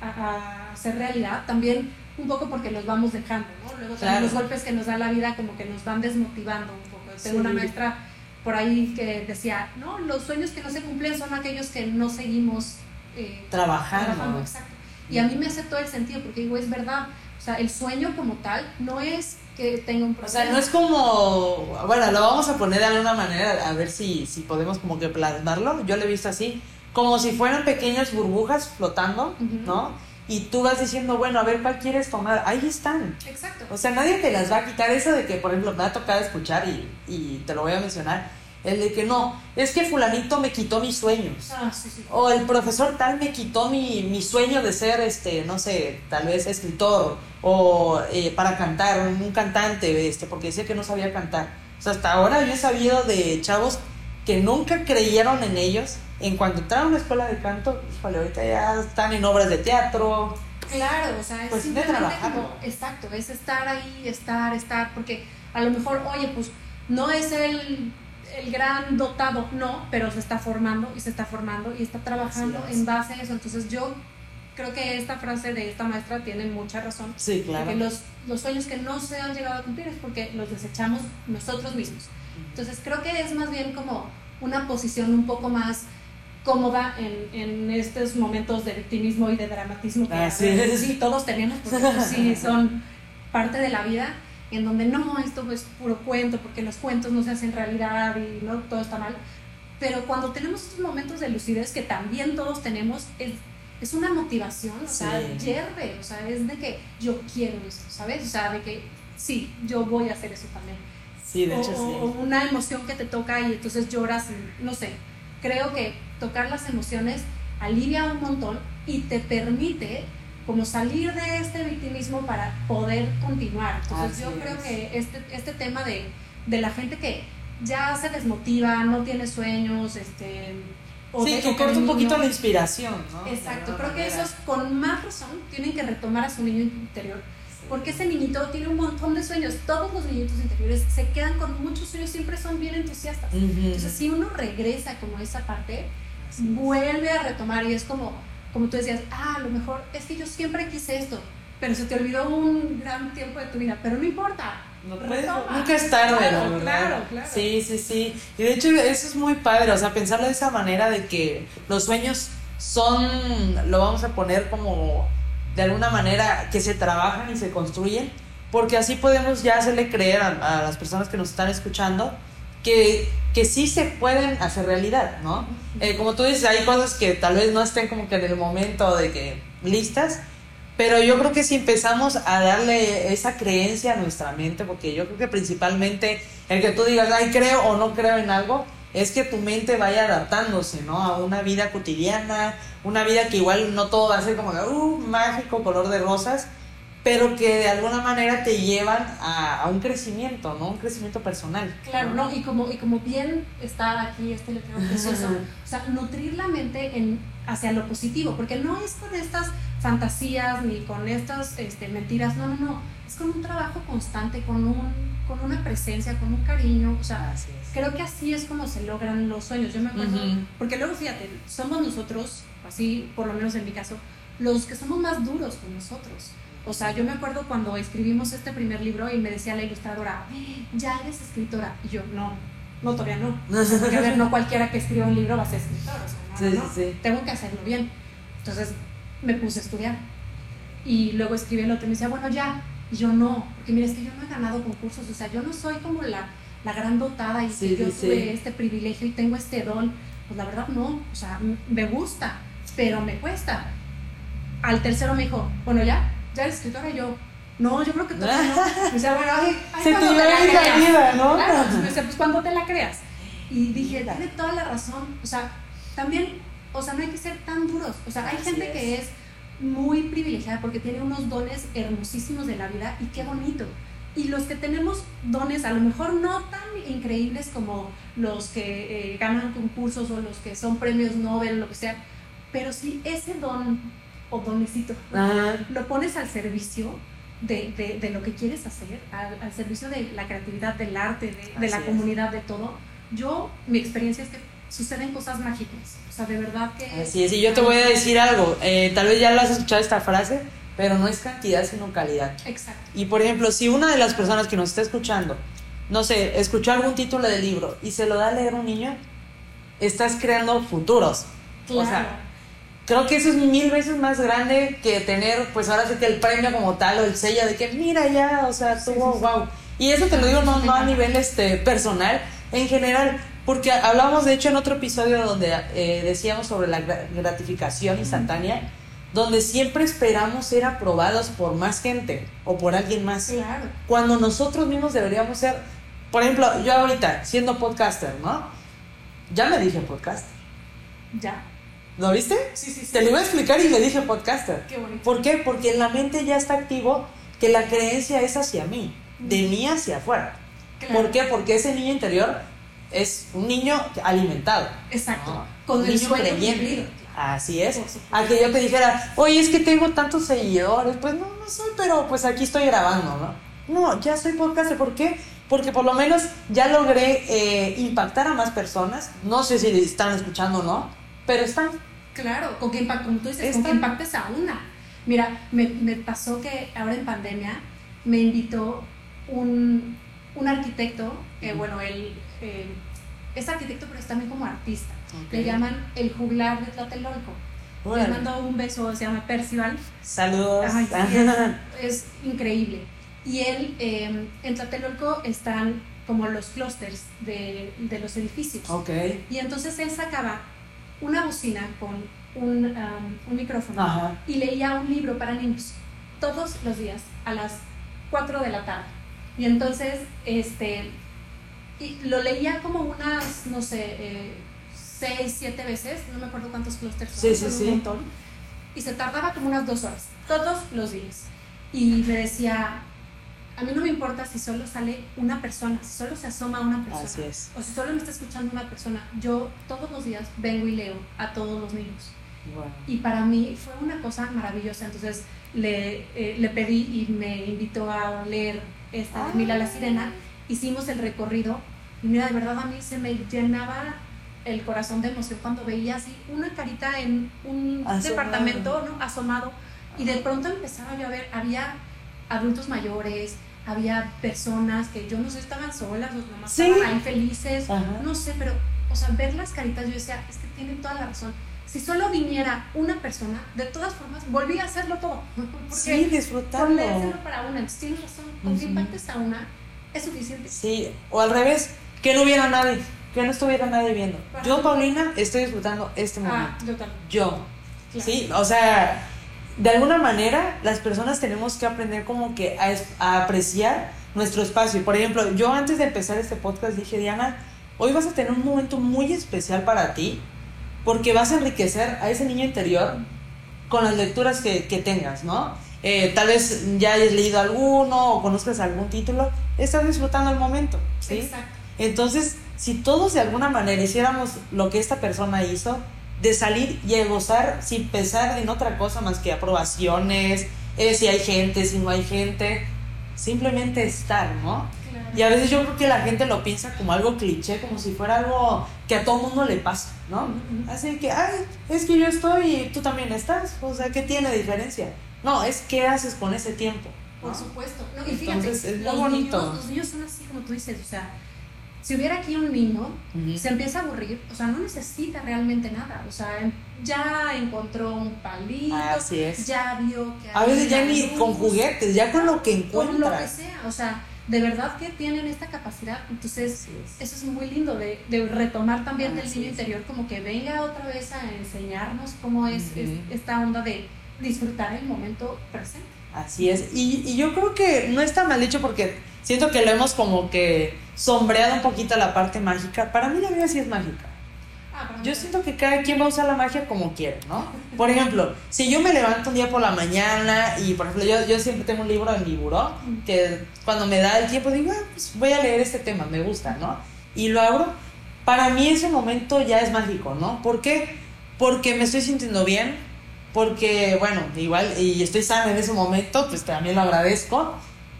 a- a hacer realidad, también un poco porque los vamos dejando, ¿no? Luego también Claro. los golpes que nos da la vida como que nos van desmotivando un poco. Tengo Sí. una maestra por ahí que decía, no, los sueños que no se cumplen son aquellos que no seguimos eh, Trabajando. exacto. Y a mí me hace todo el sentido porque digo, es verdad, o sea, el sueño como tal no es que tenga un O proceso. sea, no es como, bueno, lo vamos a poner de alguna manera, a ver si, si podemos como que plasmarlo. Yo lo he visto así, como si fueran pequeñas burbujas flotando. ¿no? Y tú vas diciendo, bueno, a ver, ¿cuál quieres tomar? Ahí están. Exacto. O sea, nadie te las va a quitar. Eso de que, por ejemplo, me ha tocado escuchar y, y te lo voy a mencionar, El de que no, es que fulanito me quitó mis sueños. Ah, sí, sí. O el profesor tal me quitó mi, mi sueño de ser, este, no sé, tal vez escritor o eh, para cantar, un cantante, este, porque decía que no sabía cantar. O sea, hasta ahora yo he sabido de chavos que nunca creyeron en ellos. En cuanto entraron a una escuela de canto, híjole, ahorita ya están en obras de teatro. Claro, o sea, es Pues simplemente trabajar. como, exacto, es estar ahí, estar, estar, porque a lo mejor, oye, pues no es el, el gran dotado, no, pero se está formando y se está formando y está trabajando es. en base a eso. Entonces yo creo que esta frase de esta maestra tiene mucha razón. Sí, claro. Porque los, los sueños que no se han llegado a cumplir es porque los desechamos nosotros mismos. Entonces creo que es más bien como una posición un poco más cómoda en, en estos momentos de victimismo y de dramatismo que Así es. sí todos tenemos, porque sí son parte de la vida, en donde no, esto es puro cuento, porque los cuentos no se hacen realidad y no todo está mal. Pero cuando tenemos estos momentos de lucidez que también todos tenemos, es, es una motivación, o sea, Sí. hierve, o sea, es de que yo quiero eso, ¿sabes? O sea, de que sí, yo voy a hacer eso también Sí, de hecho o- o sí. una emoción que te toca y entonces lloras, no sé. Creo que tocar las emociones alivia un montón y te permite como salir de este victimismo para poder continuar. Entonces Así yo creo es. que este, este tema de, de la gente que ya se desmotiva, no tiene sueños, este... o Sí, que corta un poquito la inspiración, ¿no? Exacto, creo alguna que manera. esos con más razón tienen que retomar a su niño interior porque ese niñito tiene un montón de sueños. Todos los niñitos interiores se quedan con muchos sueños, siempre son bien entusiastas. Ujú. Entonces, si uno regresa como a esa parte, vuelve a retomar y es como, como tú decías, ah, a lo mejor es que yo siempre quise esto, pero se te olvidó un gran tiempo de tu vida, pero no importa. No puedes- nunca es tarde, Claro, claro, claro. Sí, sí, sí. Y de hecho eso es muy padre, o sea, pensarlo de esa manera de que los sueños son, lo vamos a poner como de alguna manera que se trabajan y se construyen, porque así podemos ya hacerle creer a, a las personas que nos están escuchando que, que sí se pueden hacer realidad, ¿no? Eh, como tú dices, hay cosas que tal vez no estén como que en el momento de que listas, pero yo creo que si empezamos a darle esa creencia a nuestra mente, porque yo creo que principalmente el que tú digas, ay, creo o no creo en algo, es que tu mente vaya adaptándose, ¿no? A una vida cotidiana, una vida que igual no todo va a ser como, uh, mágico, color de rosas, pero que de alguna manera te llevan a, a un crecimiento, ¿no? Un crecimiento personal. Claro, ¿no? Y como, y como bien está aquí este letrero precioso, o sea, nutrir la mente en, hacia lo positivo, porque no es con estas fantasías ni con estas este, mentiras, no, no, no, es con un trabajo constante, con, un, con una presencia, con un cariño, o sea, Así es. creo que así es como se logran los sueños. Yo me acuerdo, porque luego fíjate, somos nosotros, así por lo menos en mi caso, los que somos más duros con nosotros. O sea, yo me acuerdo cuando escribimos este primer libro y me decía la ilustradora, "Eh, ya eres escritora. Y yo, no, no, todavía no. Porque a ver, no cualquiera que escriba un libro va a ser escritor. O sea, no, Sí, no, sí. Tengo que hacerlo bien. Entonces me puse a estudiar. Y luego escribí el otro y me decía, bueno, ya. Y yo no, porque mira, es que yo no he ganado concursos. O sea, yo no soy como la, la gran dotada y Sí, que yo tuve este privilegio y tengo este don. Pues la verdad no. O sea, me gusta, pero me cuesta. Al tercero me dijo, bueno, ya, ya eres escritora. Yo, no, yo creo que todavía no. Me decía, bueno, ay, ay, Se te iba la a ir la creas". vida, ¿no? Claro, me decía, pues cuando te la creas. Y dije, tiene toda la razón. O sea, también, o sea, no hay que ser tan duros. O sea, hay Así gente es. que es muy privilegiada porque tiene unos dones hermosísimos de la vida y qué bonito. Y los que tenemos dones a lo mejor no tan increíbles como los que eh, ganan concursos o los que son premios Nobel, lo que sea, pero si ese don o donecito Ajá. lo pones al servicio de, de- de lo que quieres hacer, al, al servicio de la creatividad, del arte, de, de la es. comunidad, de todo, yo, mi experiencia es que suceden cosas mágicas. O sea, de verdad que... Así es, y yo te voy a decir algo, eh, tal vez ya lo has escuchado esta frase, pero no es cantidad sino calidad. Exacto. Y por ejemplo, si una de las personas que nos está escuchando, no sé, escuchó algún título del libro y se lo da a leer un niño, estás creando futuros. Claro. O sea, creo que eso es mil veces más grande que tener, pues ahora sí que el premio como tal o el sello de que mira ya, o sea, tuvo sí, sí. wow. Y eso te lo digo no, no a nivel este, personal, en general, porque hablábamos de hecho en otro episodio donde eh, decíamos sobre la gra- gratificación instantánea, donde siempre esperamos ser aprobados por más gente o por alguien más Claro. cuando nosotros mismos deberíamos ser por ejemplo, yo ahorita, siendo podcaster, ¿no? Ya me dije podcaster. Ya. ¿Lo viste? Sí, sí, sí. Te lo iba a explicar y le dije podcaster. Qué bonito. ¿Por qué? Porque en la mente ya está activo que la creencia es hacia mí, de mí hacia afuera. Claro. ¿Por qué? Porque ese niño interior es un niño alimentado. Exacto. ¿no? Con Un el niño sueño creyente. Así es. A que yo te dijera, oye, es que tengo tantos seguidores. Pues no, no soy, pero pues aquí estoy grabando, ¿no? No, ya soy podcaster. ¿Por qué? Porque por lo menos ya logré eh, impactar a más personas. No sé si están escuchando o no, pero están. Claro, con que impactes, como tú dices, Esta- con que impactes a una. Mira, me, me pasó que ahora en pandemia me invitó un, un arquitecto, Ujú. bueno, él eh, es arquitecto, pero es también como artista. Ok. Le llaman el juglar de Tlatelolco. Le Órale. mando un beso, se llama Percival. Saludos. Ay, es, es increíble. Y él, eh, en Tlatelolco están como los clústeres de, de los edificios. ok. Y entonces él sacaba una bocina con un, um, un micrófono Ajá. y leía un libro para niños todos los días a las 4 de la tarde. Y entonces, este, y lo leía como unas, no sé, 6, 7 veces, no me acuerdo cuántos clústeres son, Sí, sí, sí. un montón. Y se tardaba como unas dos horas, todos los días. Y me decía, a mí no me importa si solo sale una persona, si solo se asoma una persona Así es. o si solo me está escuchando una persona, yo todos los días vengo y leo a todos los niños. Y para mí fue una cosa maravillosa. Entonces le, eh, le pedí y me invitó a leer esta de Mila la Sirena. Hicimos el recorrido y mira, de verdad a mí se me llenaba el corazón de emoción cuando veía así una carita en un Asomado. departamento ¿no? asomado y de pronto empezaba yo a ver, había adultos mayores, había personas que yo no sé, estaban solas, los mamás Sí. estaban ahí felices, Ajá. no sé, pero, o sea, ver las caritas, yo decía, es que tienen toda la razón. Si solo viniera una persona, de todas formas, volví a hacerlo todo. Porque Sí, disfrutarlo. leérselo para una, entonces tienes razón, con que impactes a una, es suficiente. Sí, o al revés, que no hubiera nadie, que no estuviera nadie viendo. Para Yo, Paulina, estoy disfrutando este momento. Ah, yo también. Yo. Claro. Sí, o sea, de alguna manera las personas tenemos que aprender como que a, a apreciar nuestro espacio. Por ejemplo, yo antes de empezar este podcast dije, Diana, hoy vas a tener un momento muy especial para ti porque vas a enriquecer a ese niño interior con las lecturas que, que tengas, ¿no? Eh, tal vez ya hayas leído alguno o conozcas algún título, estás disfrutando el momento, ¿sí? Exacto. Entonces, si todos de alguna manera hiciéramos lo que esta persona hizo, de salir y de gozar sin pensar en otra cosa más que aprobaciones, eh, si hay gente, si no hay gente, simplemente estar, ¿no? Claro. Y a veces yo creo que la gente lo piensa como algo cliché, como si fuera algo que a todo mundo le pasa, ¿no? Así que, ay, es que yo estoy y tú también estás, o sea, ¿qué tiene diferencia? No, es qué haces con ese tiempo. Por ¿no? supuesto. No, y fíjate, Entonces, es muy los, bonito. Niños, los niños son así como tú dices, o sea, si hubiera aquí un niño, se empieza a aburrir, o sea, no necesita realmente nada, o sea, em- ya encontró un palito, Así es. ya vio que A veces ya ni luz, con juguetes, ya con lo que con lo que sea, o sea, de verdad que tienen esta capacidad, entonces es. eso es muy lindo de, de retomar también del niño es. interior, como que venga otra vez a enseñarnos cómo es, es esta onda de disfrutar el momento presente. Así es. Y, y yo creo que no está mal dicho porque siento que lo hemos como que sombreado un poquito la parte mágica. Para mí la vida sí es mágica. Ah, Yo siento que cada quien va a usar la magia como quiere, ¿no? Por ejemplo, si yo me levanto un día por la mañana y, por ejemplo, yo, yo siempre tengo un libro en mi buró que cuando me da el tiempo digo, ah, pues voy a leer este tema, me gusta, ¿no? Y lo abro. Para mí ese momento ya es mágico, ¿no? ¿Por qué? Porque me estoy sintiendo bien, porque, bueno, igual, y estoy sana en ese momento, pues también lo agradezco.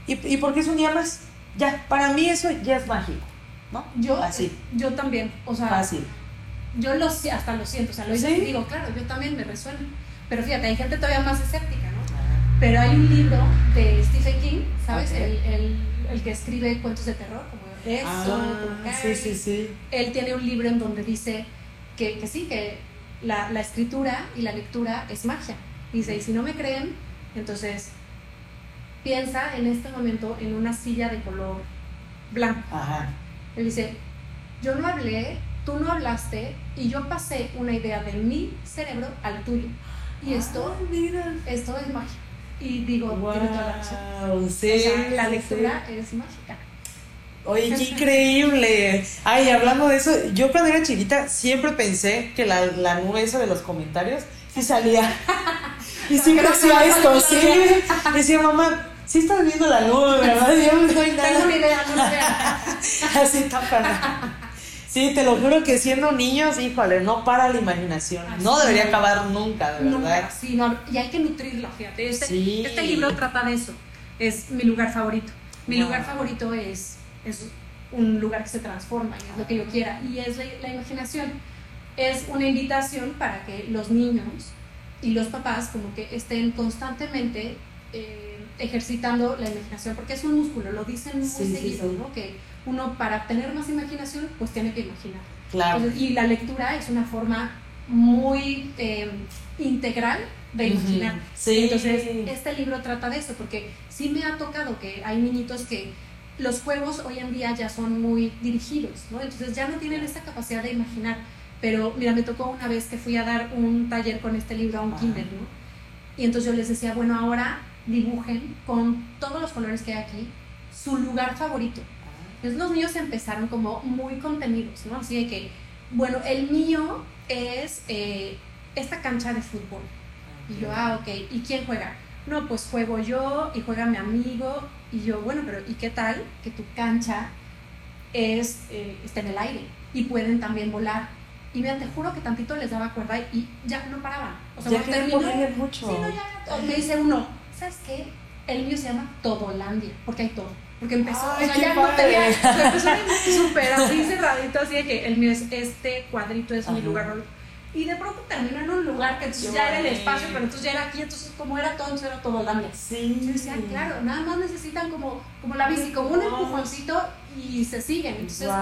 Y, y porque es un día más. Ya, para mí eso ya es mágico, ¿no? Yo, Así, yo también, o sea, fácil. yo lo, hasta lo siento, o sea, lo hice ¿Sí? y digo, claro, yo también me resuena. Pero fíjate, hay gente todavía más escéptica, ¿no? Pero hay un libro de Stephen King, ¿sabes? Ok. El, el, el que escribe cuentos de terror, como eso, como Ah, sí, sí, sí. Él tiene un libro en donde dice que, que sí, que la, la escritura y la lectura es magia. Dice, y si no me creen, entonces piensa en este momento en una silla de color blanco. Ajá. Él dice, yo no hablé, tú no hablaste, y yo pasé una idea de mi cerebro al tuyo. Y esto, Ay, mira. esto es magia. Y digo, tiene toda la razón. Wow, sí. O sea, la sí, lectura es mágica. Oye, qué increíble. Ay, hablando de eso, yo cuando era chiquita siempre pensé que la, la nube esa de los comentarios sí salía. Y siempre hacía esto, sí. Decía, mamá, sí estás viendo la nube, ¿verdad? Yo no soy nada. Tengo idea, no sé. Así tapada. Sí, te lo juro que siendo niños, híjole, no para la imaginación. No debería acabar nunca, de verdad. Nunca, sí, no, y hay que nutrirla, fíjate. Este, Sí. este libro trata de eso. Es mi lugar favorito. Mi lugar favorito es, es un lugar que se transforma y es lo que yo quiera. Y es la, la imaginación. Es una invitación para que los niños y los papás como que estén constantemente eh, ejercitando la imaginación, porque es un músculo, lo dicen muy Sí, seguido, sí. ¿no? Que uno para tener más imaginación, pues tiene que imaginar. Claro. Entonces, y la lectura es una forma muy eh, integral de imaginar. Sí. Entonces, este libro trata de eso, porque sí me ha tocado que hay niñitos que los juegos hoy en día ya son muy dirigidos, ¿no? Entonces ya no tienen esa capacidad de imaginar. Pero mira, me tocó una vez que fui a dar un taller con este libro a un kinder, ¿no? Y entonces yo les decía, bueno, ahora dibujen con todos los colores que hay aquí su lugar favorito. Entonces los niños empezaron como muy contenidos, ¿no? Así de que, bueno, el mío es eh, esta cancha de fútbol. Y yo, ah, ok, ¿y quién juega? No, pues juego yo y juega mi amigo. Y yo, bueno, pero ¿y qué tal que tu cancha es, eh, está en el aire? Y pueden también volar. Y mira, te juro que tantito les daba cuerda y ya no paraban. O sea, ya terminó, mucho. Sí, no, ya. Me dice uno, ¿sabes qué? El mío se llama Todolandia, porque hay todo. Porque empezó, Ay, o sea, ya no tenía, o sea, empezó súper así cerradito, así de que el mío es este cuadrito, es mi lugar. Y de pronto terminó en un lugar que entonces ya era el espacio, pero entonces ya era aquí, entonces como era todo, entonces era Todolandia. Sí. Yo decía, claro, nada más necesitan como, como la bici, como un empujoncito y se siguen. Entonces, Wow.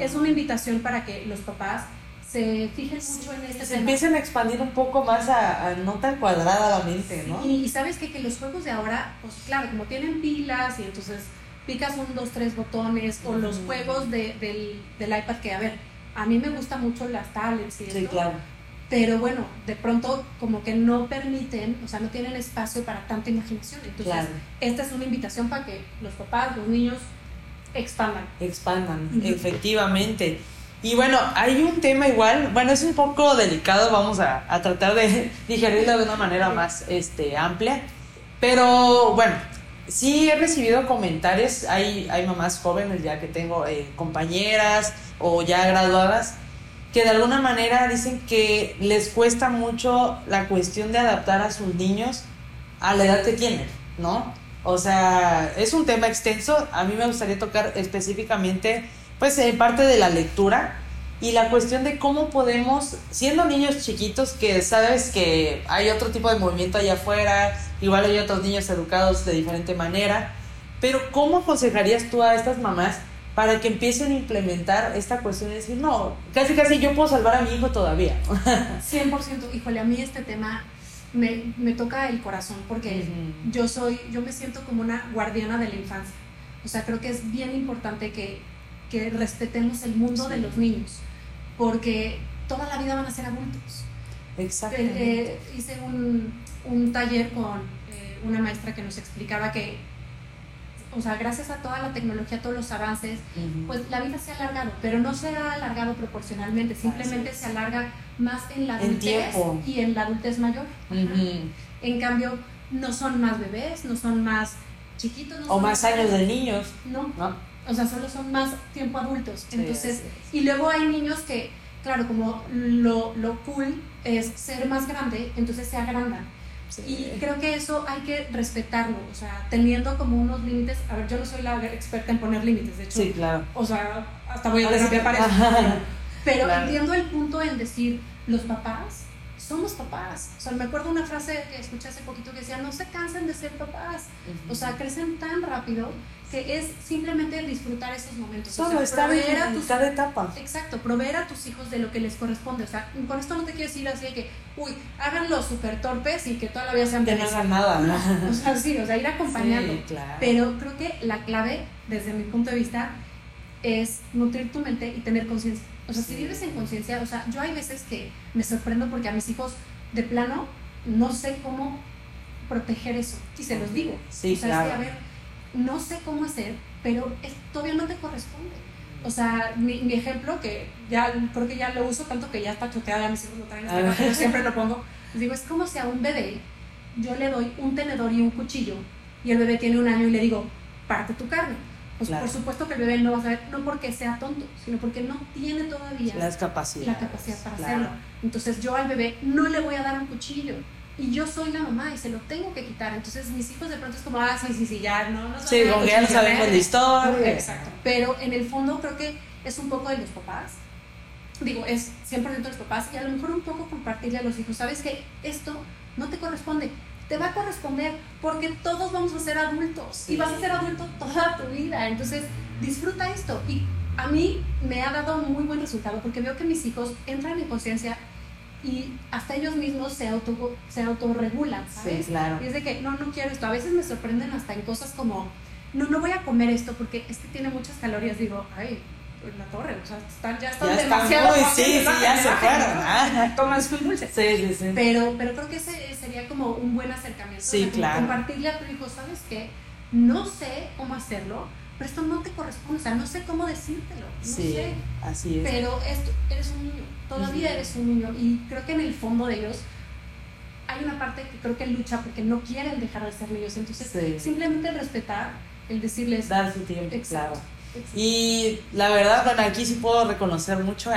es una invitación para que los papás se fijen mucho en este Se tema. empiezan a expandir un poco más a, a no tan cuadrada la mente, ¿no? Y, y sabes que, que los juegos de ahora, pues claro, como tienen pilas y entonces picas un, dos, tres botones, o los Ujú. juegos de- del, del iPad que, a ver, a mí me gustan mucho las tablets y Sí, esto, claro. pero bueno, de pronto como que no permiten, o sea, no tienen espacio para tanta imaginación. Entonces, Claro. esta es una invitación para que los papás, los niños expandan. Expandan, efectivamente. Y bueno, hay un tema igual, bueno, es un poco delicado, vamos a, a tratar de digerirlo de una manera más este, amplia, pero bueno, sí he recibido comentarios, hay, hay mamás jóvenes ya que tengo eh, compañeras o ya graduadas, que de alguna manera dicen que les cuesta mucho la cuestión de adaptar a sus niños a la edad que tienen, ¿no? O sea, es un tema extenso. A mí me gustaría tocar específicamente, pues, en parte de la lectura y la cuestión de cómo podemos, siendo niños chiquitos, que sabes que hay otro tipo de movimiento allá afuera, igual hay otros niños educados de diferente manera, pero ¿cómo aconsejarías tú a estas mamás para que empiecen a implementar esta cuestión de decir, no, casi casi yo puedo salvar a mi hijo todavía? 100%, híjole, a mí este tema me, me toca el corazón porque Ujú. yo soy, yo me siento como una guardiana de la infancia. O sea, creo que es bien importante que, que respetemos el mundo Sí. de los niños, porque toda la vida van a ser adultos. Exactamente. Eh, eh, hice un, un taller con eh, una maestra que nos explicaba que, o sea, gracias a toda la tecnología, a todos los avances, Ujú. pues la vida se ha alargado, pero no se ha alargado proporcionalmente, simplemente se alarga más en la En adultez tiempo. y en la adultez mayor. Ajá. Ujú. En cambio, no son más bebés, no son más chiquitos, no O son más años de niños, No, ¿no? O sea, solo son más tiempo adultos. Sí, Entonces, así y luego hay niños que, claro, como lo, lo cool es ser más grande, entonces se agrandan. Sí. Y creo que eso hay que respetarlo, o sea, teniendo como unos límites. A ver, yo no soy la experta en poner límites, de hecho, Sí, claro. o sea, hasta voy a sí terapia para eso. Pero Claro. entiendo el punto en decir, los papás somos papás. O sea, me acuerdo una frase que escuché hace poquito que decía, no se cansen de ser papás. O sea, crecen tan rápido que es simplemente disfrutar esos momentos. O solo sea, estar proveer a en tus cada etapa. Exacto, proveer a tus hijos de lo que les corresponde. O sea, con esto no te quiero decir así de que, uy, háganlo súper torpes y que toda la vida sean Que no hagan nada, ¿no? O sea, sí, o sea, ir acompañando. Sí, claro. Pero creo que la clave, desde mi punto de vista, es nutrir tu mente y tener conciencia. O sea, si vives en conciencia, o sea, yo hay veces que me sorprendo porque a mis hijos, de plano, no sé cómo proteger eso. Y se los digo. Sí, o sea, claro. es que, a ver, no sé cómo hacer, pero es, todavía no te corresponde. O sea, mi, mi, ejemplo, que ya creo que ya lo uso tanto que ya está choteado, ya mis hijos lo traen, pero siempre lo pongo. digo, es como si a un bebé yo le doy un tenedor y un cuchillo y el bebé tiene un año y le digo, parte tu carne. Pues por supuesto que el bebé no va a saber, no porque sea tonto, sino porque no tiene todavía la capacidad, la capacidad para hacerlo. Entonces yo al bebé no le voy a dar un cuchillo y yo soy la mamá y se lo tengo que quitar. Entonces mis hijos de pronto es como, ah, sí, sí, sí, ya no, no Sí, como ya no sabemos la historia. Exacto. Pero en el fondo creo que es un poco de los papás. Digo, es 100% de los papás y a lo mejor un poco compartirle a los hijos. Sabes que esto no te corresponde. Te va a corresponder porque todos vamos a ser adultos y vas a ser adulto toda tu vida. Entonces, disfruta esto. Y a mí me ha dado muy buen resultado porque veo que mis hijos entran en conciencia y hasta ellos mismos se, auto, se autorregulan, ¿sabes? Sí, claro. Y es de que, no, no quiero esto. A veces me sorprenden hasta en cosas como, no, no voy a comer esto porque este tiene muchas calorías. Digo, ay, pues la torre, o sea, están, ya están ya demasiado. Están muy, sí, sí, ya se fueron. Tomas un dulce. Sí, sí, sí. Pero, pero creo que ese sería como un buen acercamiento. Sí, claro. Compartirle a tu hijo, ¿sabes qué? No sé cómo hacerlo, pero esto no te corresponde, o sea, no sé cómo decírtelo. No sí, sé. así es. Pero esto, eres un niño todavía eres un niño y creo que en el fondo de ellos hay una parte que creo que lucha porque no quieren dejar de ser niños. Entonces, simplemente el respetar, el decirles... Dar su tiempo, claro. Y la verdad, bueno, aquí sí puedo reconocer mucho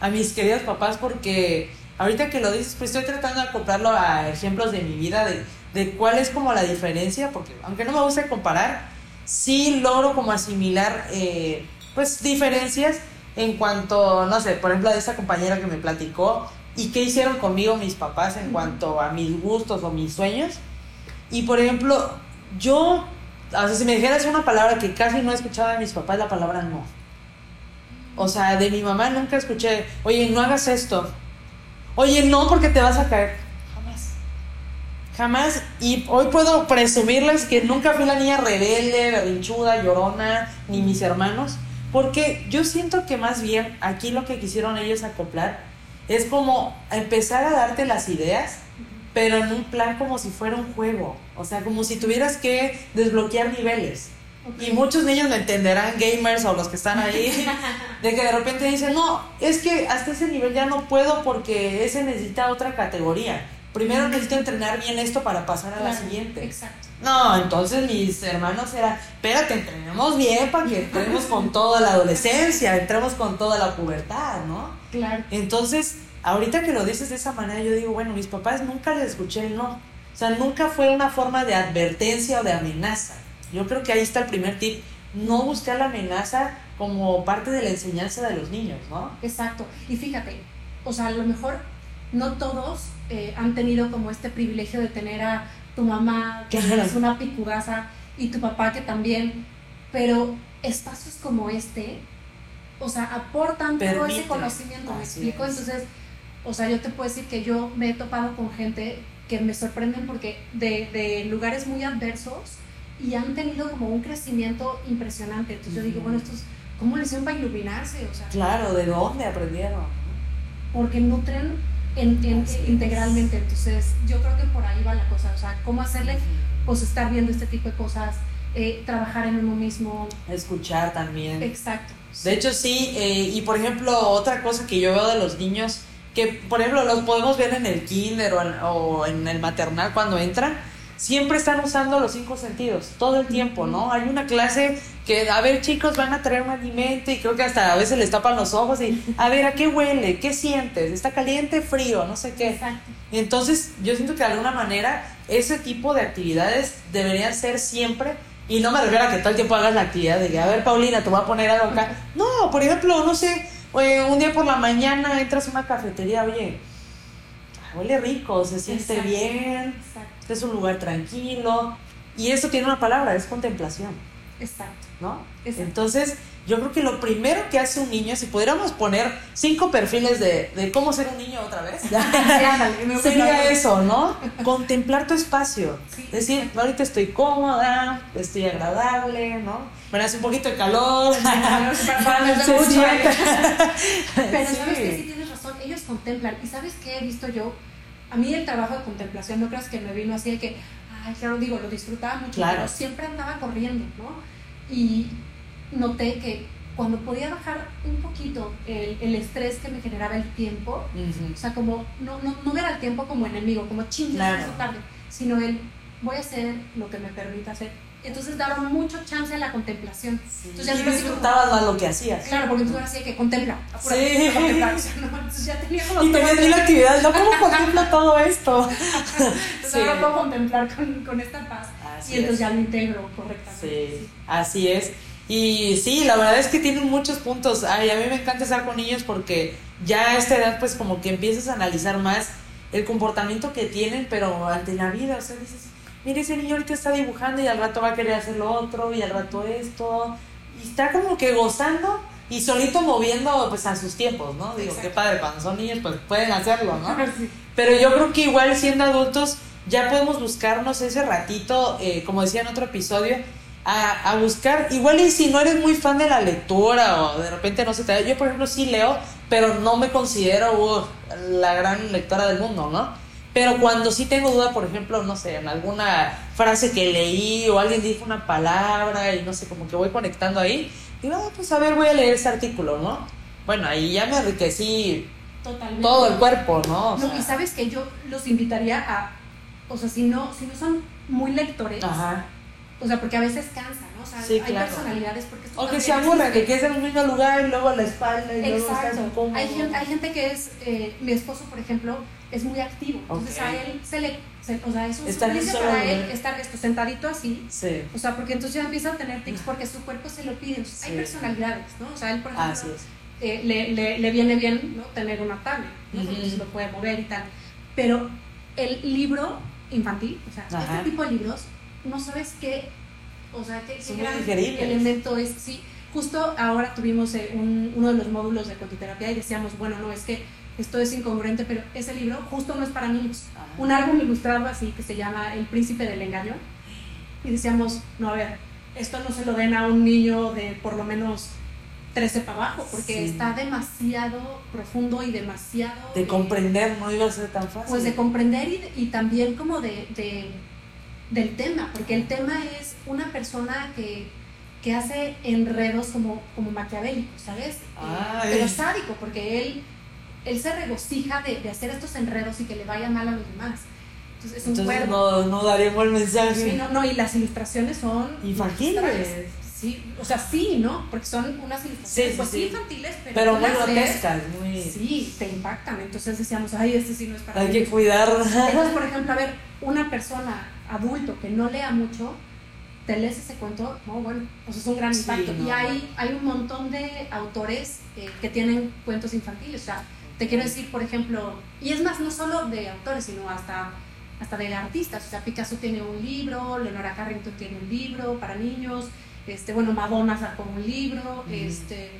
a, mis queridos papás porque ahorita que lo dices, pues estoy tratando de acoplarlo a ejemplos de mi vida, de, de cuál es como la diferencia, porque aunque no me gusta comparar, sí logro como asimilar, eh, pues, diferencias en cuanto, no sé, por ejemplo, de esa compañera que me platicó y qué hicieron conmigo mis papás en cuanto a mis gustos o mis sueños. Y por ejemplo, yo, o sea, si me dijeras una palabra que casi no he escuchado de mis papás, la palabra no. O sea, de mi mamá nunca escuché, oye, no hagas esto. Oye, no porque te vas a caer. Jamás. Y hoy puedo presumirles que nunca fui la niña rebelde, berrinchuda, llorona, ni mis hermanos. Porque yo siento que más bien aquí lo que quisieron ellos acoplar es como empezar a darte las ideas, pero en un plan como si fuera un juego. O sea, como si tuvieras que desbloquear niveles. Y muchos niños me entenderán, gamers o los que están ahí, de que de repente dicen, no, es que hasta ese nivel ya no puedo porque ese necesita otra categoría. Primero necesito entrenar bien esto para pasar a la siguiente. Exacto. No, entonces mis hermanos eran, espérate, entrenemos bien para que entremos con toda la adolescencia, entremos con toda la pubertad, ¿no? Claro. Entonces, ahorita que lo dices de esa manera, yo digo, bueno, mis papás nunca les escuché el no. O sea, nunca fue una forma de advertencia o de amenaza. Yo creo que ahí está el primer tip. No buscar la amenaza como parte de la enseñanza de los niños, ¿no? Exacto. Y fíjate, o sea, a lo mejor no todos eh, han tenido como este privilegio de tener a tu mamá, que es una picudaza, y tu papá que también, pero espacios como este, o sea, aportan todo ese conocimiento, ¿me explico? Entonces, o sea, yo te puedo decir que yo me he topado con gente que me sorprenden porque de, de lugares muy adversos y han tenido como un crecimiento impresionante. Entonces yo digo, bueno, estos, ¿cómo les hicieron para iluminarse? O sea, claro, ¿de dónde aprendieron? Porque nutren en, integralmente. Entonces, yo creo que por ahí va la cosa. O sea, cómo hacerle, pues estar viendo este tipo de cosas, eh, trabajar en uno mismo. Escuchar también. Exacto. De hecho, sí. Eh, y por ejemplo, otra cosa que yo veo de los niños, que por ejemplo los podemos ver en el kinder o en el maternal cuando entran siempre están usando los cinco sentidos, todo el tiempo, ¿no? Hay una clase que, a ver, chicos, van a traer un alimento y creo que hasta a veces les tapan los ojos y, a ver, ¿a qué huele? ¿Qué sientes? ¿Está caliente, frío? No sé qué. Exacto. Entonces, yo siento que de alguna manera ese tipo de actividades deberían ser siempre y no me refiero a que todo el tiempo hagas la actividad de que, a ver, Paulina, te voy a poner algo acá. No, por ejemplo, no sé, un día por la mañana entras a una cafetería, oye, huele rico, se siente bien. Exacto es un lugar tranquilo. Y eso tiene una palabra, es contemplación. Exacto. ¿No? Entonces, yo creo que lo primero que hace un niño, si pudiéramos poner cinco perfiles de, cómo ser un niño otra vez, sería eso, ¿no? Contemplar tu espacio. Decir, ahorita estoy cómoda, estoy agradable, ¿no? Me hace un poquito de calor. Pero sabes que sí tienes razón, ellos contemplan. ¿Y sabes qué he visto yo? A mí el trabajo de contemplación, no creas que me vino así de que, ay, claro, digo, lo disfrutaba mucho, Claro. pero siempre andaba corriendo, ¿no? Y noté que cuando podía bajar un poquito el, el estrés que me generaba el tiempo, o sea, como no, no, no ver al tiempo como enemigo, como chingue, Claro. tarde, sino el voy a hacer lo que me permita hacer. Entonces daba mucho chance a la contemplación. Entonces ya y así como- disfrutabas más lo que hacías. Claro, porque entonces ahora sí hay que contempla, Sí. a contemplar, o sea, no, entonces ya tenía como Y tenías mil actividades, ¿no? ¿Cómo contemplo todo esto? Entonces ahora puedo contemplar con, con esta paz Así y entonces es. ya lo integro correctamente. Sí, así es. Y sí, la verdad es que tienen muchos puntos. Ay, a mí me encanta estar con niños porque ya a esta edad pues como que empiezas a analizar más el comportamiento que tienen, pero ante la vida, o sea, dices, mire, ese niño ahorita está dibujando y al rato va a querer hacer lo otro y al rato esto. Y está como que gozando y solito moviendo pues a sus tiempos, ¿no? Digo, Exacto. qué padre, cuando son niños pues pueden hacerlo, ¿no? Sí. Pero yo creo que igual siendo adultos ya podemos buscarnos ese ratito, eh, como decía en otro episodio, a, a buscar, igual y si no eres muy fan de la lectura o de repente no se te da, yo por ejemplo sí leo, pero no me considero uh, la gran lectora del mundo, ¿no? Pero cuando sí tengo duda, por ejemplo, no sé, en alguna frase que leí o alguien dijo una palabra y no sé, como que voy conectando ahí, digo, ah, pues a ver, voy a leer ese artículo, ¿no? Bueno, ahí ya me enriquecí Totalmente. todo el cuerpo, ¿no? O No, sea, y sabes que yo los invitaría a, o sea, si no, si no son muy lectores, Ajá. o sea, porque a veces cansa, ¿no? O sea, Sí, hay claro. personalidades porque O que se existe. que quedes en un mismo lugar y luego a la espalda y luego estás Exacto. incómodo. Hay gente, hay gente que es, eh, mi esposo, por ejemplo, es muy activo. Entonces Ok. a él se le, se- o sea, es un suplicio para él estar esto, sentadito así. Sí, O sea, porque entonces ya empieza a tener tics porque su cuerpo se lo pide. Entonces, hay Sí. personalidades, ¿no? O sea, él, por ejemplo, así es. eh, le, le, le viene bien ¿no? tener una tablet, ¿no? Porque Ujú. entonces lo puede mover y tal. Pero el libro infantil, o sea, Ajá. este tipo de libros, no sabes qué, o sea, qué, qué gran elemento es, sí. Justo ahora tuvimos eh, un- uno de los módulos de cotiterapia y decíamos, bueno, no, es que esto es incongruente, pero ese libro justo no es para niños. Ajá. Un álbum ilustrado así que se llama El Príncipe del Engaño. Y decíamos, no, a ver, esto no se lo den a un niño de por lo menos 13 para abajo, porque Sí. está demasiado profundo y demasiado... De eh, comprender no iba a ser tan fácil. Pues de comprender y, y también como de, de- del tema, porque el tema es una persona que, que hace enredos como, como maquiavélicos, ¿sabes? Eh, Ay. pero sádico, porque él, él se regocija de, de hacer estos enredos y que le vaya mal a los demás. Entonces es un Entonces no, no daríamos el mensaje. Sí, no, no, y las ilustraciones son Infantiles. Sí, o sea, sí, ¿no? Porque son unas ilustraciones, Sí, sí, pues sí, sí. infantiles, pero, Pero muy grotescas, muy... Sí, te impactan. Entonces decíamos, ay, este sí no es para Hay que cuidar. Entonces, por ejemplo, a ver, una persona adulto que no lea mucho, te lees ese cuento, no, bueno, pues es un gran Sí, impacto. no, y hay, hay un montón de autores eh, que tienen cuentos infantiles. O sea, te quiero decir, por ejemplo, y es más, no solo de autores, sino hasta, hasta de artistas. O sea, Picasso tiene un libro, Leonora Carrington tiene un libro para niños, este, bueno, Madonna sacó un libro, este...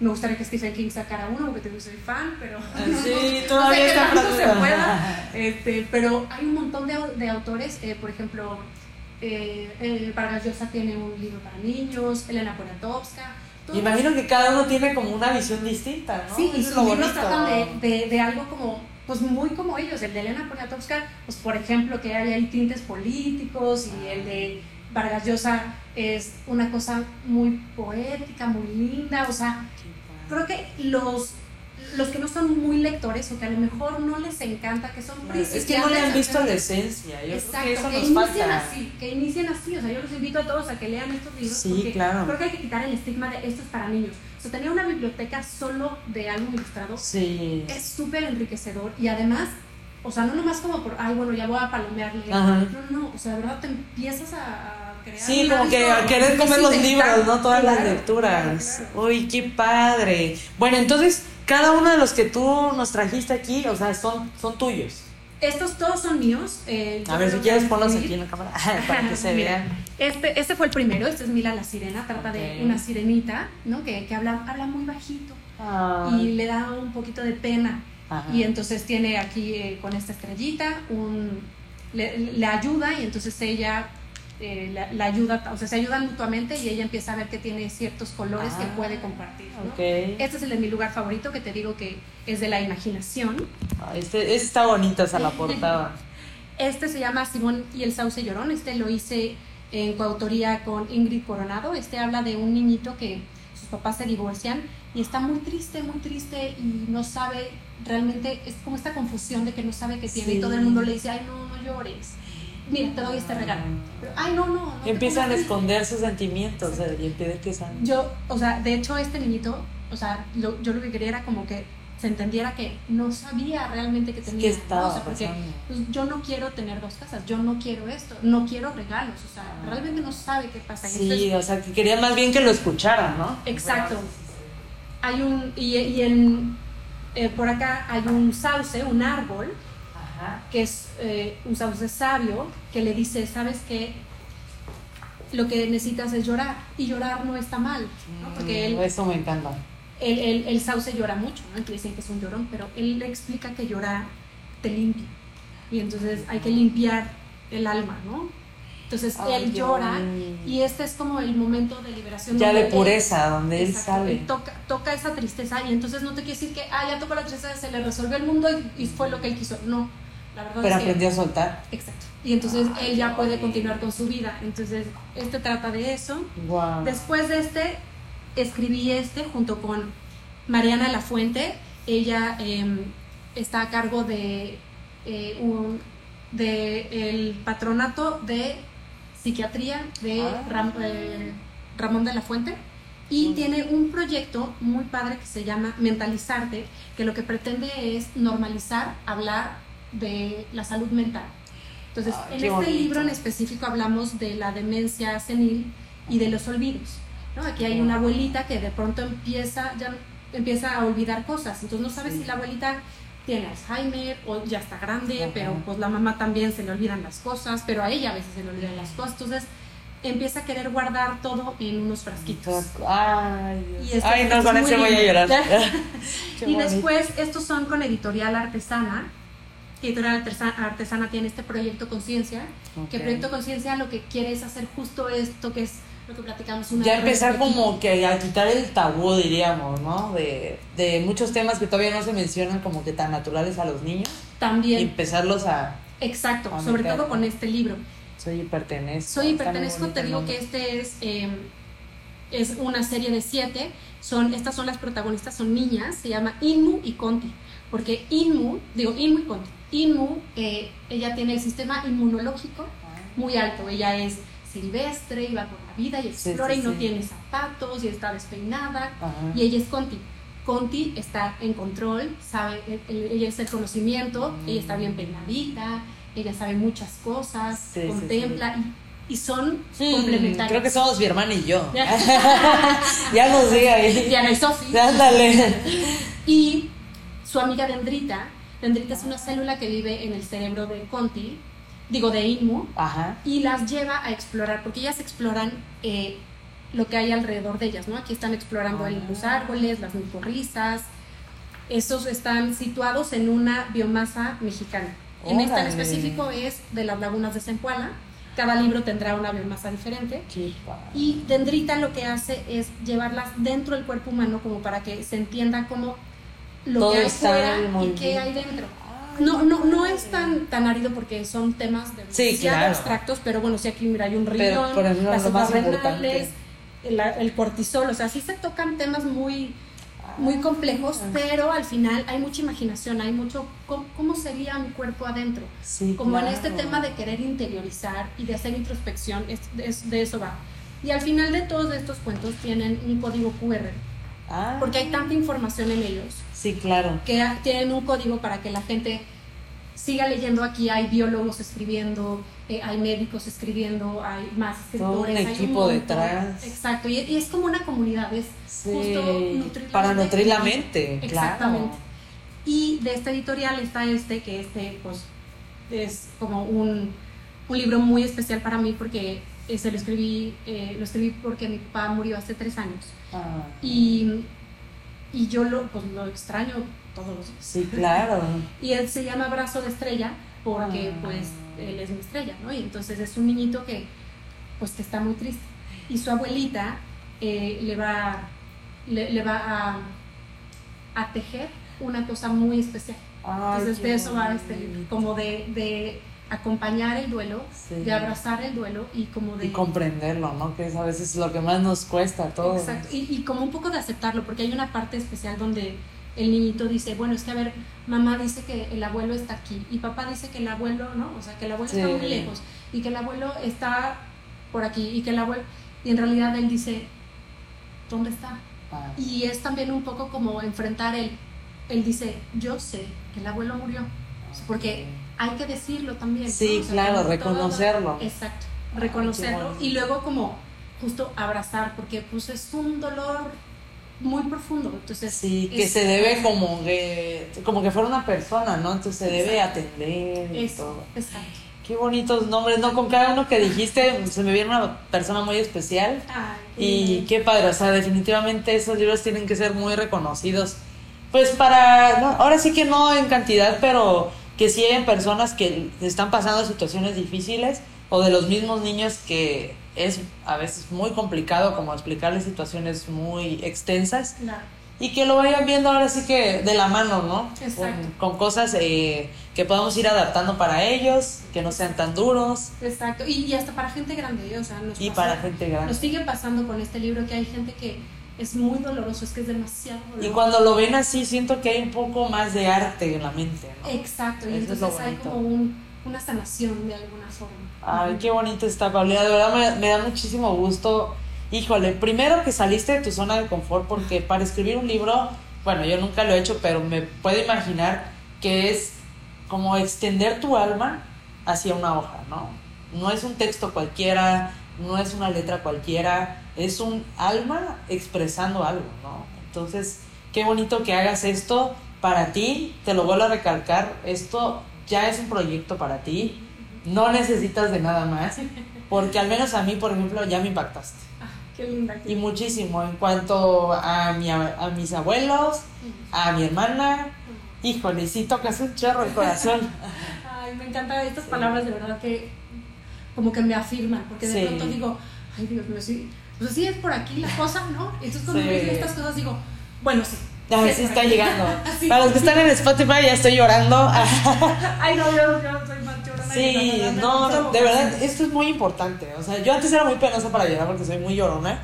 Me gustaría que Stephen King sacara uno porque yo soy fan, pero no, Sí, no sé todavía qué está tanto se pueda. Este, pero hay un montón de autores, eh, por ejemplo, eh, eh, Vargas Llosa tiene un libro para niños, Elena Poniatowska. Todos- Imagino que cada uno tiene como una visión distinta, ¿no? Sí, y sus libros tratan de, de, de algo como, pues muy como ellos. El de Elena Poniatowska, pues por ejemplo, que hay ahí tintes políticos y el de Vargas Llosa es una cosa muy poética, muy linda, o sea, creo que los los que no son muy lectores o que a lo mejor no les encanta, que son Es que no le han visto la esencia. Yo Exacto, creo que eso que nos inicien falta. así, que inicien así, o sea, yo los invito a todos a que lean estos libros Sí, porque claro. creo que hay que quitar el estigma de esto es para niños. O sea, tener una biblioteca solo de álbum ilustrado Sí. es súper enriquecedor y además, o sea, no nomás como por, ay, bueno, ya voy a palomearle. Ajá. No, no, o sea, de verdad te empiezas a, a crear. Sí, como que a querer comer los libros, ¿no? Todas las Claro, lecturas. claro, claro. Uy, qué padre. Bueno, entonces, cada uno de los que tú nos trajiste aquí, o sea, son, son tuyos. Estos todos son míos. eh, A ver, si quieres ponlos aquí en la cámara para que se vean. Este, este fue el primero, este es Mila la sirena, trata de Ok. una sirenita, ¿no? Que, que habla, habla muy bajito y Ay. le da un poquito de pena. Ajá. Y entonces tiene aquí eh, con esta estrellita un le, le ayuda y entonces ella eh, la, la ayuda, o sea, se ayudan mutuamente y ella empieza a ver que tiene ciertos colores que Ah, puede compartir. Este es el de mi lugar favorito, que te digo que es de la imaginación. Ah, Este, está bonito esa la portada. Este se llama Simón y el sauce llorón. Este lo hice en coautoría con Ingrid Coronado. Este habla de un niñito que sus papás se divorcian y está muy triste, muy triste y no sabe realmente, es como esta confusión de que no sabe qué tiene Sí. y todo el mundo le dice, ay, no, no llores. Mira, te doy este regalo. Pero, ay, no, no. empiezan a esconder sus sentimientos o sea, y sean. yo, o sea, de hecho este niñito, o sea, lo- yo lo que quería era como que se entendiera que no sabía realmente que tenía. ¿Qué ¿no? estaba O sea, porque pasando? pues, yo no quiero tener dos casas, yo no quiero esto, no quiero regalos, o sea, Ah. realmente no sabe qué pasa. Sí, o sea, que quería más bien que lo escucharan, ¿no? Exacto. hay un, y, y en, eh, por acá hay un sauce, un árbol, Ajá. que es eh, un sauce sabio, que le dice, ¿sabes qué? Lo que necesitas es llorar, y llorar no está mal, ¿no? Porque él, Eso me encanta. el, el, el sauce llora mucho, ¿no? Entonces dicen que es un llorón, pero él le explica que llorar te limpia. Y entonces hay que limpiar el alma, ¿no? Entonces él llora y este es como el momento de liberación. Ya de él- pureza, donde él Exacto, sale. él toca, toca esa tristeza y entonces no te quiere decir que, ah, ya tocó la tristeza, se le resolvió el mundo y, y fue lo que él quiso. No, la verdad Pero es que... aprendió a soltar. Exacto. Y entonces Ay, él ya puede continuar con su vida. Entonces, este trata de eso. Wow. Después de este, escribí este junto con Mariana Lafuente. Ella eh, está a cargo de, eh, un, de el patronato de psiquiatría de Ah. Ram- eh, Ramón de la Fuente. Y tiene un proyecto muy padre que se llama Mentalizarte, que lo que pretende es normalizar, hablar de la salud mental. Entonces, Ay, en este bonito. libro en específico hablamos de la demencia senil y de los olvidos. ¿no? Aquí hay una abuelita que de pronto empieza, ya empieza a olvidar cosas, entonces no sabes Sí. si la abuelita tiene Alzheimer o ya está grande, Ajá. pero pues la mamá también se le olvidan las cosas, pero a ella a veces se le olvidan las cosas, entonces empieza a querer guardar todo en unos frasquitos. Ay, Y Dios. este- Ay, no, con es ese voy a llorar. Y después, estos son con Editorial Artesana. Editorial Artesa- Artesana tiene este proyecto Conciencia, que Ok. Proyecto Conciencia lo que quiere es hacer justo esto que es lo que platicamos una Ya empezar como que a quitar el tabú, diríamos, ¿no? De, de muchos temas que todavía no se mencionan como que tan naturales a los niños. Y También, empezarlos a... exacto, a sobre todo con este libro. Soy y pertenezco. Soy y pertenezco, te el digo que este es, eh, es una serie de siete. Son, estas son las protagonistas, son niñas, se llama Inmu y Conti. Porque Inmu, digo Inmu y Conti. Inmu, eh, ella tiene el sistema inmunológico muy alto. Ella es silvestre y va por la vida y Sí, explora sí, y no sí. tiene zapatos y está despeinada. Ajá. Y ella es Conti. Conti está en control, sabe, eh, eh, ella es el conocimiento, Mm. ella está bien peinadita, ella sabe muchas cosas, Sí, sí, contempla Y, y son Mm, complementarios. Creo que somos mi hermana y yo. ya nos diga ahí. Diana y Sofi. Ándale. Y su amiga Dendrita, Dendrita es una célula que vive en el cerebro de Conti, digo de Inmu, Ajá. y las lleva a explorar, porque ellas exploran eh, lo que hay alrededor de ellas, ¿no? Aquí están explorando el- los árboles, las micorrizas, esos están situados en una biomasa mexicana. En esta en específico es de las lagunas de Zempoala, cada libro tendrá una biomasa diferente. Y Dendrita lo que hace es llevarlas dentro del cuerpo humano como para que se entienda cómo lo Todo que hay está fuera y qué hay dentro. No, no, no es tan, tan árido porque son temas Sí, demasiado claro. abstractos, pero bueno, sí aquí mira, hay un ejemplo, las más renales, el, el cortisol, o sea, sí se tocan temas muy, muy complejos, Ah. pero al final hay mucha imaginación, hay mucho, ¿cómo, cómo sería mi cuerpo adentro? Sí, Como en claro. este tema de querer interiorizar y de hacer introspección, es, es- de eso va. Y al final de todos estos cuentos tienen un código QR, Ah, porque hay tanta información en ellos Sí, claro. que tienen un código para que la gente siga leyendo. Aquí hay biólogos escribiendo, eh, hay médicos escribiendo, hay más Todo un escritores. hay equipo detrás. Exacto, y, y es como una comunidad, es Sí. justo nutrir Para nutrir la mente. Exactamente. Claro. Y de esta editorial está este, que este pues es como un, un libro muy especial para mí porque eh, se lo escribí, eh, lo escribí porque mi papá murió hace tres años. Ah, Y, y yo lo, pues, lo extraño todos los días. sí, claro. Y él se llama Brazo de Estrella porque Ah. pues él es mi estrella, ¿no? Y entonces es un niñito que pues que está muy triste. Y su abuelita eh, le va, le, le va a, a tejer una cosa muy especial. Ay, Entonces de eso va este libro, como de, de acompañar el duelo, Sí. de abrazar el duelo y como de... Y comprenderlo, ¿no? Que es a veces lo que más nos cuesta a todos. Exacto, y, y como un poco de aceptarlo, porque hay una parte especial donde el niñito dice, bueno, es que a ver, mamá dice que el abuelo está aquí y papá dice que el abuelo, ¿no? O sea, que el abuelo está Sí. muy lejos y que el abuelo está por aquí y que el abuelo... Y en realidad él dice, ¿dónde está? Ah, Y es también un poco como enfrentar el... Él dice, yo sé que el abuelo murió, porque hay que decirlo también. ¿no? Sí, O sea, claro, todo- reconocerlo. Exacto, reconocerlo y luego como justo abrazar, porque pues es un dolor muy profundo. Entonces, Sí, que es- se debe como que, como que fuera una persona, ¿no? Entonces se debe Exacto. atender y Eso, todo. exacto. Qué bonitos nombres, ¿no? Con cada uno que dijiste se me viene una persona muy especial. Ay, Y qué padre, o sea, definitivamente esos libros tienen que ser muy reconocidos. Pues para, no, ahora sí que no en cantidad, pero que sí hay personas que están pasando situaciones difíciles o de los mismos niños que es a veces muy complicado como explicarles situaciones muy extensas Claro. y que lo vayan viendo ahora sí que de la mano, ¿no? Exacto. Con, con cosas eh, que podamos ir adaptando para ellos, que no sean tan duros Exacto. Y, y hasta para gente grande, ¿eh? o sea, nos y pasa- para gente grande. Nos sigue pasando con este libro que hay gente que es muy doloroso, es que es demasiado Y doloroso. cuando lo ven así, siento que hay un poco más de arte en la mente, ¿no? Exacto, y Eso entonces hay como un, una sanación de alguna forma. Ay, qué bonito está, Paulina. De verdad me, me da muchísimo gusto. Híjole, primero que saliste de tu zona de confort, porque para escribir un libro, bueno, yo nunca lo he hecho, pero me puedo imaginar que es como extender tu alma hacia una hoja, ¿no? No es un texto cualquiera, no es una letra cualquiera, es un alma expresando algo, ¿no? Entonces, qué bonito que hagas esto para ti, te lo vuelvo a recalcar, esto ya es un proyecto para ti, no necesitas de nada más, porque al menos a mí, por ejemplo, ya me impactaste. Ah, qué linda. Y muchísimo en cuanto a, mi, a, mis abuelos, a mi hermana, híjole, sí tocas un chorro el corazón. Ay, me encantan estas palabras de verdad que como que me afirman, porque de Sí. pronto digo, ay Dios mío, sí, pues sí es por aquí la cosa, ¿no? Entonces cuando Sí. me dicen estas cosas digo, bueno, sí. A ver por está aquí. llegando. Sí. Para los que están en Spotify ya estoy llorando. Ay, no, yo, yo soy más llorona. Sí, no, me no, de verdad, esto es muy importante. O sea, yo antes era muy penosa para llorar porque soy muy llorona.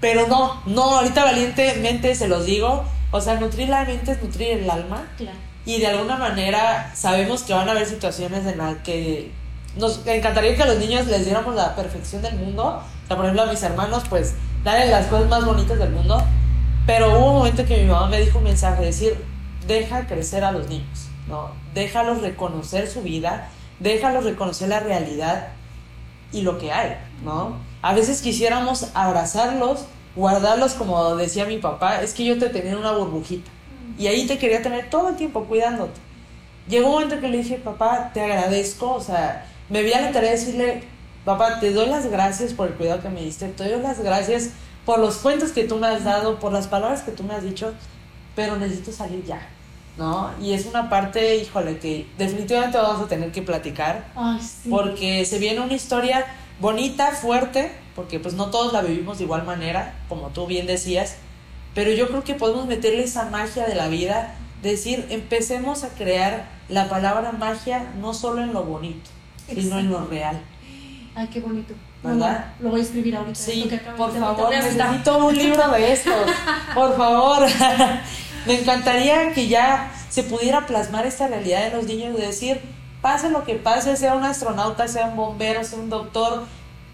Pero no, no, ahorita valientemente se los digo. O sea, nutrir la mente es nutrir el alma. Claro. Y de alguna manera sabemos que van a haber situaciones en las que nos encantaría que a los niños les diéramos la perfección del mundo. Sea, por ejemplo, a mis hermanos, pues, darles las cosas más bonitas del mundo. Pero hubo un momento que mi mamá me dijo un mensaje, decir, deja crecer a los niños, ¿no? Déjalos reconocer su vida, déjalos reconocer la realidad y lo que hay, ¿no? A veces quisiéramos abrazarlos, guardarlos como decía mi papá, es que yo te tenía en una burbujita y ahí te quería tener todo el tiempo cuidándote. Llegó un momento que le dije, papá, te agradezco, o sea, me vi a la tarea de decirle, papá, te doy las gracias por el cuidado que me diste, te doy las gracias por los cuentos que tú me has dado, por las palabras que tú me has dicho, pero necesito salir ya, ¿no? Y es una parte, híjole, que definitivamente vamos a tener que platicar, Ay, sí. porque se viene una historia bonita, fuerte, porque pues no todos la vivimos de igual manera, como tú bien decías, pero yo creo que podemos meterle esa magia de la vida, decir, empecemos a crear la palabra magia no solo en lo bonito, sino en lo real. Ay, qué bonito. ¿Verdad? Lo voy a escribir ahorita. Sí, que por de- favor, necesito un libro de estos, por favor. Me encantaría que ya se pudiera plasmar esta realidad en los niños de decir, pase lo que pase, sea un astronauta, sea un bombero, sea un doctor,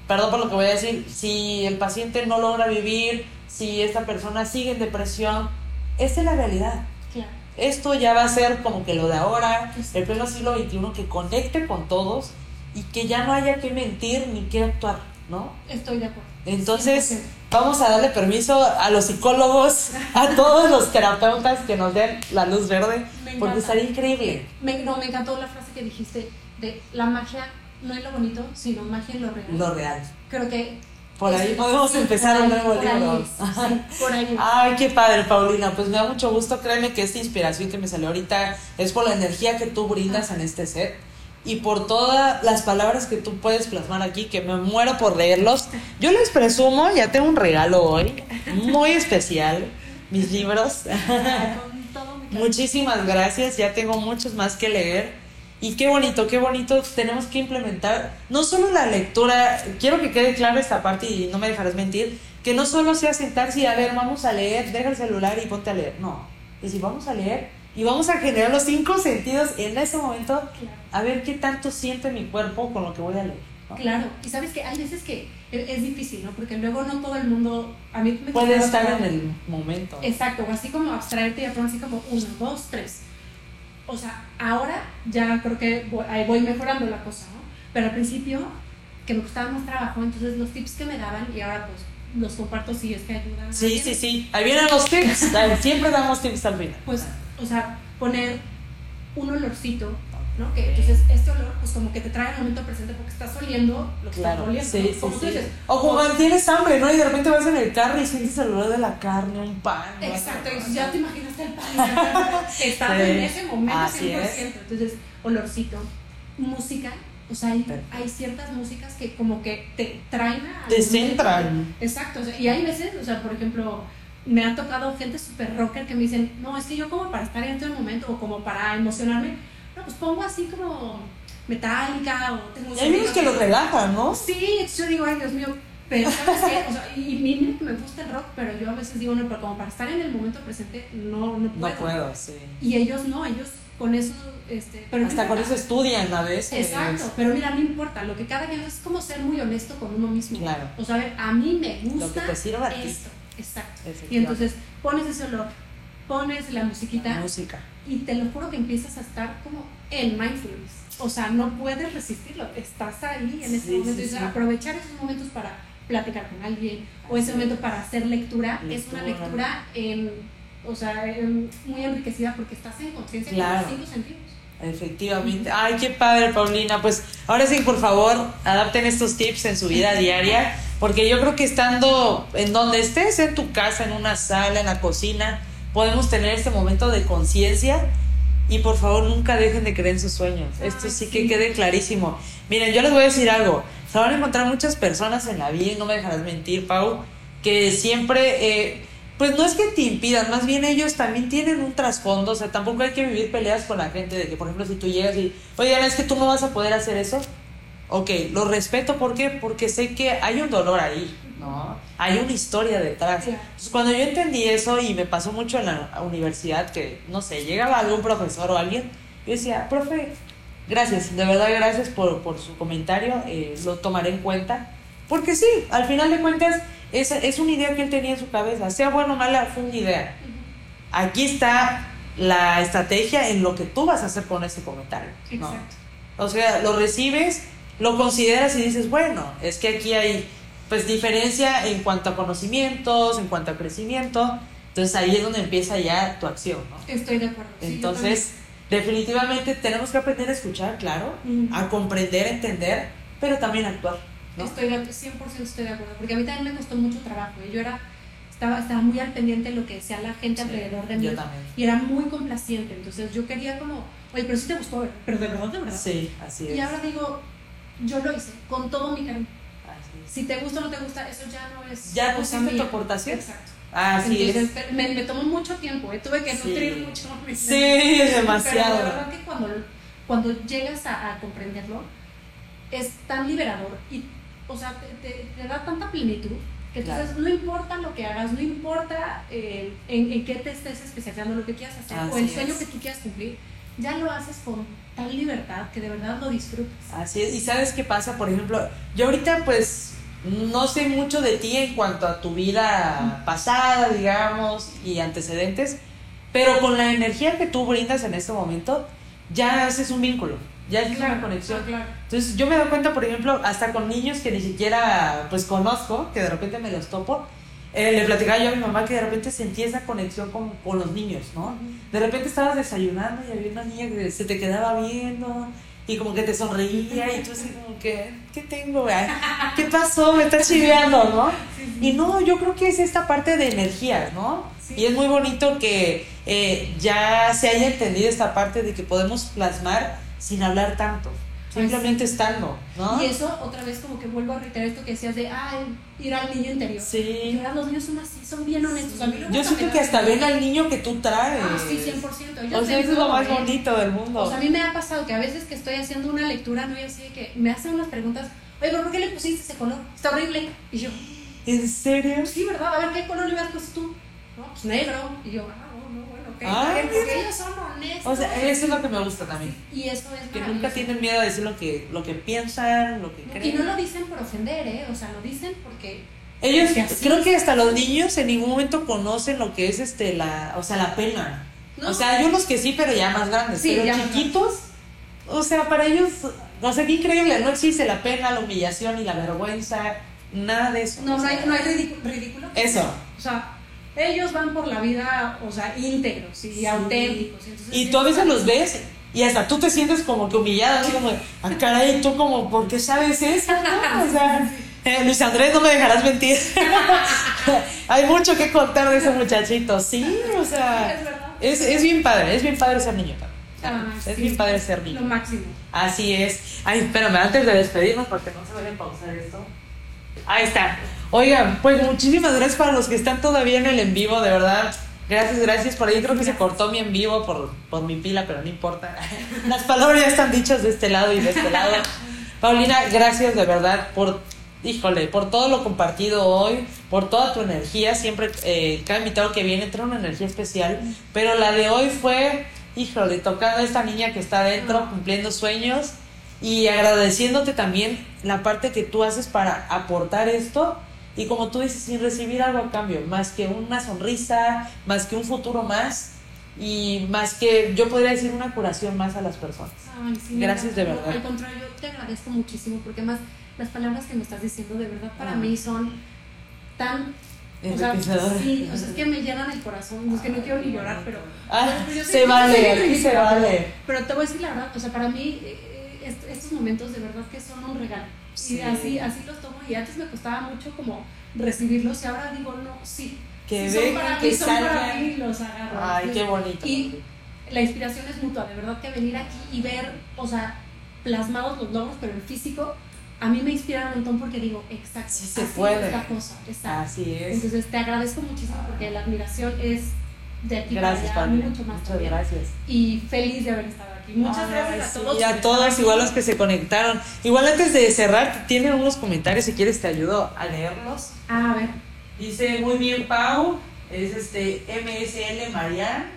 perdón por lo que voy a decir, si el paciente no logra vivir, si esta persona sigue en depresión, esta es la realidad. Claro. Esto ya va a ser como que lo de ahora, el pleno siglo XXI, que conecte con todos y que ya no haya que mentir ni que actuar, ¿no? Estoy de acuerdo. Entonces, 100%. vamos a darle permiso a los psicólogos, a todos los terapeutas que nos den la luz verde, porque estaría increíble. Me, no, me encantó la frase que dijiste de la magia no en lo bonito, sino magia en lo real. Lo real. Creo que Por ahí podemos sí, empezar un nuevo libro. es, sí, por ahí es. Ay, qué padre, Paulina. Pues me da mucho gusto. Créeme que esta inspiración que me salió ahorita es por la energía que tú brindas en este set. Y por todas las palabras que tú puedes plasmar aquí, que me muero por leerlos. Yo les presumo, ya tengo un regalo hoy, muy especial, mis libros. Muchísimas gracias, ya tengo muchos más que leer. Y qué bonito, qué bonito, tenemos que implementar no solo la lectura, quiero que quede claro esta parte y no me dejarás mentir, que no solo sea sentarse y a ver, vamos a leer, deja el celular y ponte a leer, no, es decir, vamos a leer y vamos a generar los cinco sentidos en ese momento, a ver qué tanto siente mi cuerpo con lo que voy a leer. ¿no? Claro, y sabes que hay veces que es es difícil, ¿no? Porque luego no todo el mundo, a mí me Puede estar en el momento. Exacto, o así como abstraerte y de así como uno, dos, tres. O sea, ahora ya creo que voy, voy mejorando la cosa, ¿no? Pero al principio, que me costaba más trabajo, entonces los tips que me daban, y ahora pues los comparto si es que ayudan. Sí, sí, sí, ahí vienen los tips, siempre damos tips al final. Pues, o sea, poner un olorcito, ¿no? Que entonces este olor, pues como que te trae al momento presente porque estás oliendo lo que Claro, estás oliendo. sí, ¿no? sí, sí. dices, O como tienes hambre, ¿no? Y de repente vas en el carro y sientes el olor de la carne, un pan. Exacto, y ya te imaginaste el pan. Sí, en ese momento así 100%. es. Entonces, olorcito, música. O sea, hay, hay ciertas músicas que como que te traen a... Te centran. Exacto, o sea, y hay veces, o sea, por ejemplo, me ha tocado gente súper rocker que me dicen, no, es que yo como para estar en todo el momento o como para emocionarme, no, pues pongo así como metálica o tengo... Y hay unos que lo relajan, ¿no? Sí, yo digo, ay Dios mío, pero ¿sabes qué? O sea, y, mira que me gusta el rock, pero yo a veces digo, no, pero como para estar en el momento presente, no, no puedo. No puedo, sí. Y ellos no, ellos con eso, este, pero no Hasta con eso estudian a veces. Exacto, pero mira, no importa, lo que cada quien es como ser muy honesto con uno mismo. Claro. O sea, a ver, a mí me Lo gusta que te sirva a ti. Exacto. Y entonces pones ese olor, pones la musiquita Música. y te lo juro que empiezas a estar como en mindfulness. O sea, no puedes resistirlo, estás ahí en ese Sí, momento. sí, y sí. aprovechar esos momentos para platicar con alguien o ese momento para hacer lectura, es una lectura en, o sea, en- muy enriquecida porque estás en conciencia Claro. con los cinco sentidos. Efectivamente. Ay, qué padre, Paulina. Pues ahora sí, por favor, adapten estos tips en su vida diaria, porque yo creo que estando en donde estés, en tu casa, en una sala, en la cocina, podemos tener este momento de conciencia y por favor nunca dejen de creer en sus sueños. Esto sí que quede clarísimo. Miren, yo les voy a decir algo. Se van a encontrar muchas personas en la vida, y no me dejarás mentir, Pau, que siempre... eh, pues no es que te impidan, más bien ellos también tienen un trasfondo, o sea, tampoco hay que vivir peleas con la gente de que, por ejemplo, si tú llegas y, oye, es que tú no vas a poder hacer eso, ok, lo respeto, ¿por qué? Porque sé que hay un dolor ahí, ¿no? Hay una historia detrás. Entonces, cuando yo entendí eso y me pasó mucho en la universidad, que, no sé, llegaba algún profesor o alguien, yo decía, profe, gracias, de verdad gracias por, por su comentario, eh, lo tomaré en cuenta, porque sí, al final de cuentas, es, es una idea que él tenía en su cabeza, sea buena o mala, fue una idea. Aquí está la estrategia en lo que tú vas a hacer con ese comentario. ¿no? Exacto. O sea, lo recibes, lo consideras y dices, bueno, es que aquí hay pues diferencia en cuanto a conocimientos, en cuanto a crecimiento. Entonces ahí es donde empieza ya tu acción, ¿no? Estoy de acuerdo. sí, Entonces, definitivamente tenemos que aprender a escuchar, claro, Ujú. a comprender, entender, pero también actuar, ¿no? Estoy de, 100% estoy de acuerdo, porque a mí también me costó mucho trabajo. ¿eh? Yo era, estaba, estaba muy al pendiente de lo que decía la gente Sí, alrededor de mí. Yo también. Y era muy complaciente, entonces yo quería como, oye, pero sí te gustó, pero de verdad, de verdad. Sí, así es. Y ahora digo, yo lo hice con todo mi cariño. Si te gusta o no te gusta, eso ya no es. Ya pusiste tu aportación. Exacto. Así Entonces, es. pero me, me tomó mucho tiempo, ¿eh? tuve que Sí. nutrir mucho. mi Sí, Pero demasiado. de verdad que cuando, cuando llegas a, a comprenderlo, es tan liberador y, o sea, te, te- te da tanta plenitud que entonces no importa lo que hagas, no importa eh, en, en qué te estés especializando, lo que quieras hacer o el sueño es. que tú quieras cumplir, ya lo haces con tal libertad que de verdad lo disfrutas. Así es. ¿Y sabes qué pasa? Por ejemplo, yo ahorita pues no sé mucho de ti en cuanto a tu vida pasada, digamos, y antecedentes, pero con la energía que tú brindas en este momento, ya haces un vínculo, ya haces una conexión. claro. Entonces yo me doy cuenta, por ejemplo, hasta con niños que ni siquiera pues conozco, que de repente me los topo, eh, le platicaba yo a mi mamá que de repente sentí esa conexión con, con los niños, ¿no? De repente estabas desayunando y había una niña que se te quedaba viendo y como que te sonreía y tú así como que, ¿qué tengo? güey? ¿Qué pasó? Me está chiveando, ¿no? Y no, yo creo que es esta parte de energía, ¿no? Sí. Y es muy bonito que eh, ya se haya entendido esta parte de que podemos plasmar sin hablar tanto. simplemente estando, ¿no? Y eso, otra vez, como que vuelvo a reiterar esto que decías de, ah, ir al niño interior. Sí. Ahora los niños son así, son bien honestos. A mí Yo siento que hasta ven al niño que tú traes. Ah, sí, 100%. Yo O sea, eso es lo más ¿eh? bonito del mundo. O sea, a mí me ha pasado que a veces que estoy haciendo una lectura, no y así de que me hacen unas preguntas, oye, ¿pero por qué le pusiste ese color? Está horrible. Y yo, ¿En serio? sí, ¿verdad? A ver, ¿qué color le hubieras puesto tú? No, pues negro. Y yo, ah, no, no. Ah, porque ellos son honestos. O sea, eso es lo que me gusta también. Y eso es Que nunca tienen miedo a decir lo que, lo que piensan, lo que Y creen. no lo dicen por ofender, ¿eh? O sea, lo dicen porque Ellos, porque creo que hasta los niños en ningún momento conocen lo que es este la, o sea, la pena. No. O sea, hay unos que sí, pero ya más grandes. Sí, pero chiquitos, o sea, para ellos, o sea, qué increíble, no existe la pena, la humillación y la vergüenza, nada de eso. no, O no hay, sea, no hay ridículo. ridículo. Eso. O sea, ellos van por la vida, o sea, íntegros y Sí. auténticos. entonces Y tú a veces los ves y hasta tú te sientes como que humillado, así como, ah, caray, tú como, ¿por qué sabes eso? no? O sea, eh, Luis Andrés, no me dejarás mentir. Hay mucho que contar de ese muchachito, sí, o sea, Es es, bien padre, es bien padre ser niño también. Ah, es sí. bien padre ser Lo niño. máximo. Así es. Ay, espérame, antes de despedirnos, porque no se vayan a pausar esto. Ahí está. Oigan, pues muchísimas gracias para los que están todavía en el en vivo, de verdad. Gracias, gracias. Por ahí creo que se cortó mi en vivo por, por mi pila, pero no importa. Las palabras ya están dichas de este lado y de este lado. Paulina, gracias de verdad por, híjole, por todo lo compartido hoy, por toda tu energía. Siempre, eh, cada invitado que viene trae una energía especial, pero la de hoy fue, híjole, tocando a esta niña que está adentro, cumpliendo sueños y agradeciéndote también la parte que tú haces para aportar esto y como tú dices, sin recibir algo a cambio, más que una sonrisa, más que un futuro más y más que yo podría decir una curación más a las personas. Ay, sí, Gracias de verdad. Al contrario, te agradezco muchísimo porque más las palabras que me estás diciendo de verdad para Ah. mí son tan... O sea, sí, o sea, es que me llenan el corazón. Es que no quiero ni llorar, pero... Ah, pero yo se vale, aquí se vale. Pero te voy a decir la verdad, o sea, para mí eh, est- estos momentos de verdad que son un regalo. Sí. Y así, así los tomo y antes me costaba mucho como recibirlos y ahora digo, no, sí. Que son vengan, para que mí, son para salgan. mí, los agarro. Ay, qué bonito. Y la inspiración es mutua, de verdad que venir aquí y ver, o sea, plasmados los logros, pero en físico, a mí me inspira un montón porque digo, exacto, Sí se así puede. es la cosa, exacto. Así es. Entonces te agradezco muchísimo porque la admiración es de aquí Gracias, para allá, mucho más Muchas todavía. gracias. Y feliz de haber estado aquí. Muchas Ay, gracias a todos. Y a todos, aquí. igual los que se conectaron. Igual antes de cerrar, tienen unos comentarios, si quieres te ayudo a leerlos. Ah, a ver. Dice, muy bien, Pau. Es este MSL Marian.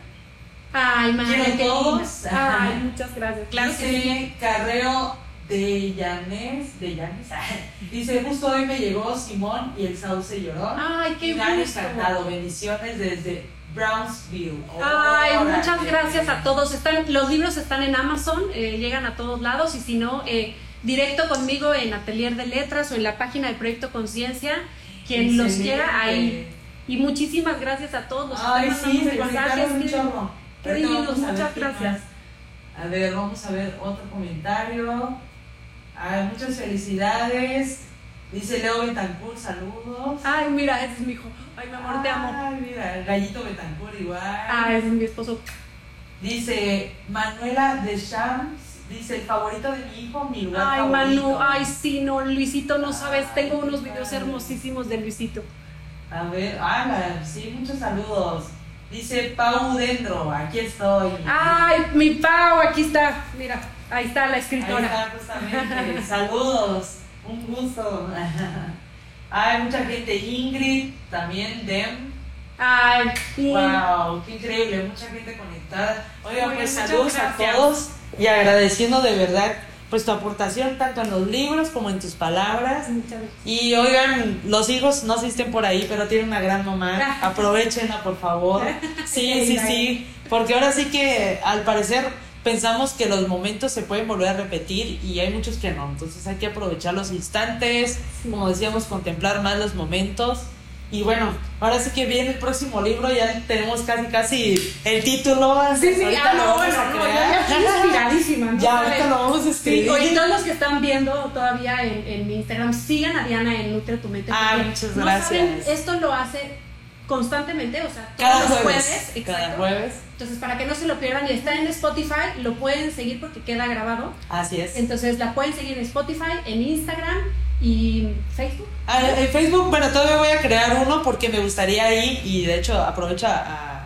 Ay, qué todos. Ay, muchas gracias. Sí. Dice Carreo de Llanes, de Llanes. Dice, justo hoy me llegó Simón y el sauce lloró. Ay, qué Y me han gusto. encantado. Bendiciones desde Brownsville. Ay, Órale. muchas gracias a todos. Están, los libros están en Amazon, eh, llegan a todos lados y si no, eh, directo conmigo en Atelier de Letras o en la página de Proyecto Conciencia. Quien los quiera ahí. Y muchísimas gracias a todos. Los que Ay, están sí, se conectaron un qué- chorro. ver muchas gracias. más. A ver, vamos a ver otro comentario. Ay, muchas felicidades. Dice Leo Betancourt, saludos. Ay, mira, ese es mi hijo. Ay, mi amor, te amo. Ay, mira, el gallito Betancourt igual. Ese es mi esposo. Dice Manuela de Shams. Dice el favorito de mi hijo, mi lugar Ay, favorito. Manu, ay, sí, no, Luisito, no sabes. Tengo unos videos hermosísimos de Luisito. A ver, ah, sí, muchos saludos. Dice Pau Dendro, aquí estoy. Ay, mi Pau, aquí está. Mira, ahí está la Ahí escritora. está, justamente. Saludos, un gusto. Hay mucha gente, Ingrid, también Dem. Ay, sí. Wow, qué increíble, mucha gente conectada. Oigan, Muy pues bien, saludos a todos y agradeciendo de verdad pues tu aportación tanto en los libros como en tus palabras. Muchas gracias. Y oigan, los hijos no sé si estén por ahí, pero tienen una gran mamá. Aprovechenla, por favor. Sí, sí, sí. Porque ahora sí que al parecer pensamos que los momentos se pueden volver a repetir y hay muchos que no. Entonces hay que aprovechar los instantes, como decíamos, contemplar más los momentos. Y bueno, ahora sí que viene el próximo libro, ya tenemos casi casi el título. Sí, sí, Ahorita ah, lo no, vamos bueno, a no, crear. ya estoy inspiradísima. ¿no? Ya, ahorita lo vamos a Sí, escribir. oye, todos los que están viendo todavía en, en mi Instagram, sigan a Diana en Nutre tu Mente. Ah, muchas no gracias. saben, esto lo hace constantemente, o sea, todos Cada los jueves. jueves, Cada exacto. jueves. Entonces, para que no se lo pierdan y está en Spotify, lo pueden seguir porque queda grabado. Así es. Entonces, la pueden seguir en Spotify, en Instagram y Facebook. Ah, En Facebook, bueno, todavía voy a crear uno porque me gustaría ahí, y de hecho aprovecho a,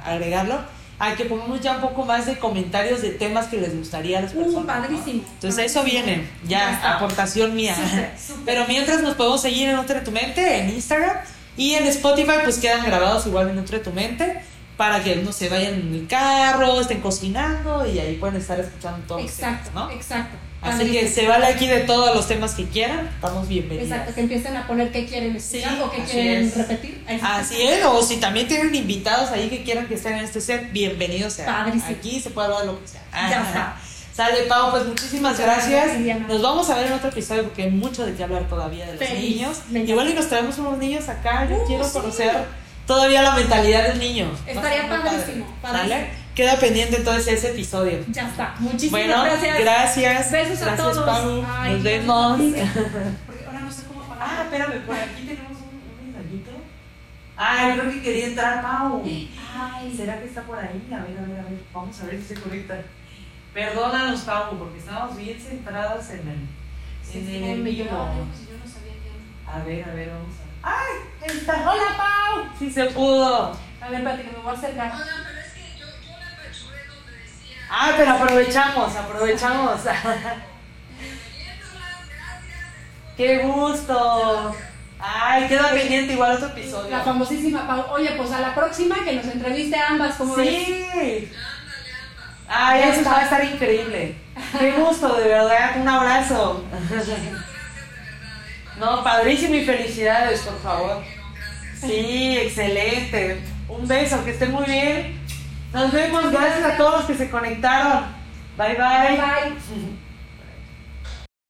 a agregarlo, a que pongamos ya un poco más de comentarios de temas que les gustaría a las Uh, personas. ¿no? padrísimo. Entonces eso padrísimo. viene, Ya ya, aportación mía. Súper, súper. Pero mientras nos podemos seguir en Nutre tu Mente, en Instagram, y en Spotify pues quedan grabados igual en Nutre tu Mente, para que no se vayan en el carro, estén cocinando, y ahí pueden estar escuchando todos los Exacto, temas, ¿no? exacto. Así que se vale aquí de todos los temas que quieran, estamos bienvenidos. Exacto, que empiecen a poner qué quieren escuchar Sí, o qué quieren es. repetir. Ahí está. Así es, o si también tienen invitados ahí que quieran que estén en este set, bienvenidos sean. Padrísimo. Aquí se puede hablar de lo que sea. Ya está. Sale, Pau, pues muchísimas gracias. Nos vamos a ver en otro episodio porque hay mucho de qué hablar todavía de los Feliz. niños. Igual y nos traemos unos niños acá. Yo Uh, quiero sí. conocer todavía la mentalidad de un niño. A Estaría padre. padrísimo. ¿Sale? Queda pendiente entonces ese episodio. Ya está. Muchísimas Bueno, gracias. gracias. Besos a gracias, todos. Pau. Ay, Nos vemos. a. Porque ahora no sé cómo. Ah, espérame, por aquí tenemos un, un mensajito. Ay, creo que quería entrar, Pau. Ay, ¿será que está por ahí? A ver, a ver, a ver. Vamos a ver si se conecta. Perdónanos, Pau, porque estábamos bien centradas en el, Sí, en sí, el vivo. pues yo no sabía que- A ver, a ver, vamos a ver. ¡Ay! Está. ¡Hola, Pau! Sí se pudo. A ver, espérate que me voy a acercar. Ah, pero aprovechamos, aprovechamos. ¡Qué gusto! Ay, queda pendiente igual otro episodio. La famosísima Pau. Oye, pues a la próxima que nos entreviste a ambas, como ves? Ay, eso va a estar increíble. Qué gusto, de verdad. Un abrazo. No, padrísimo y felicidades, por favor. Sí, excelente. Un beso, que estén muy bien. Nos vemos, gracias a todos los que se conectaron. Bye bye. Bye.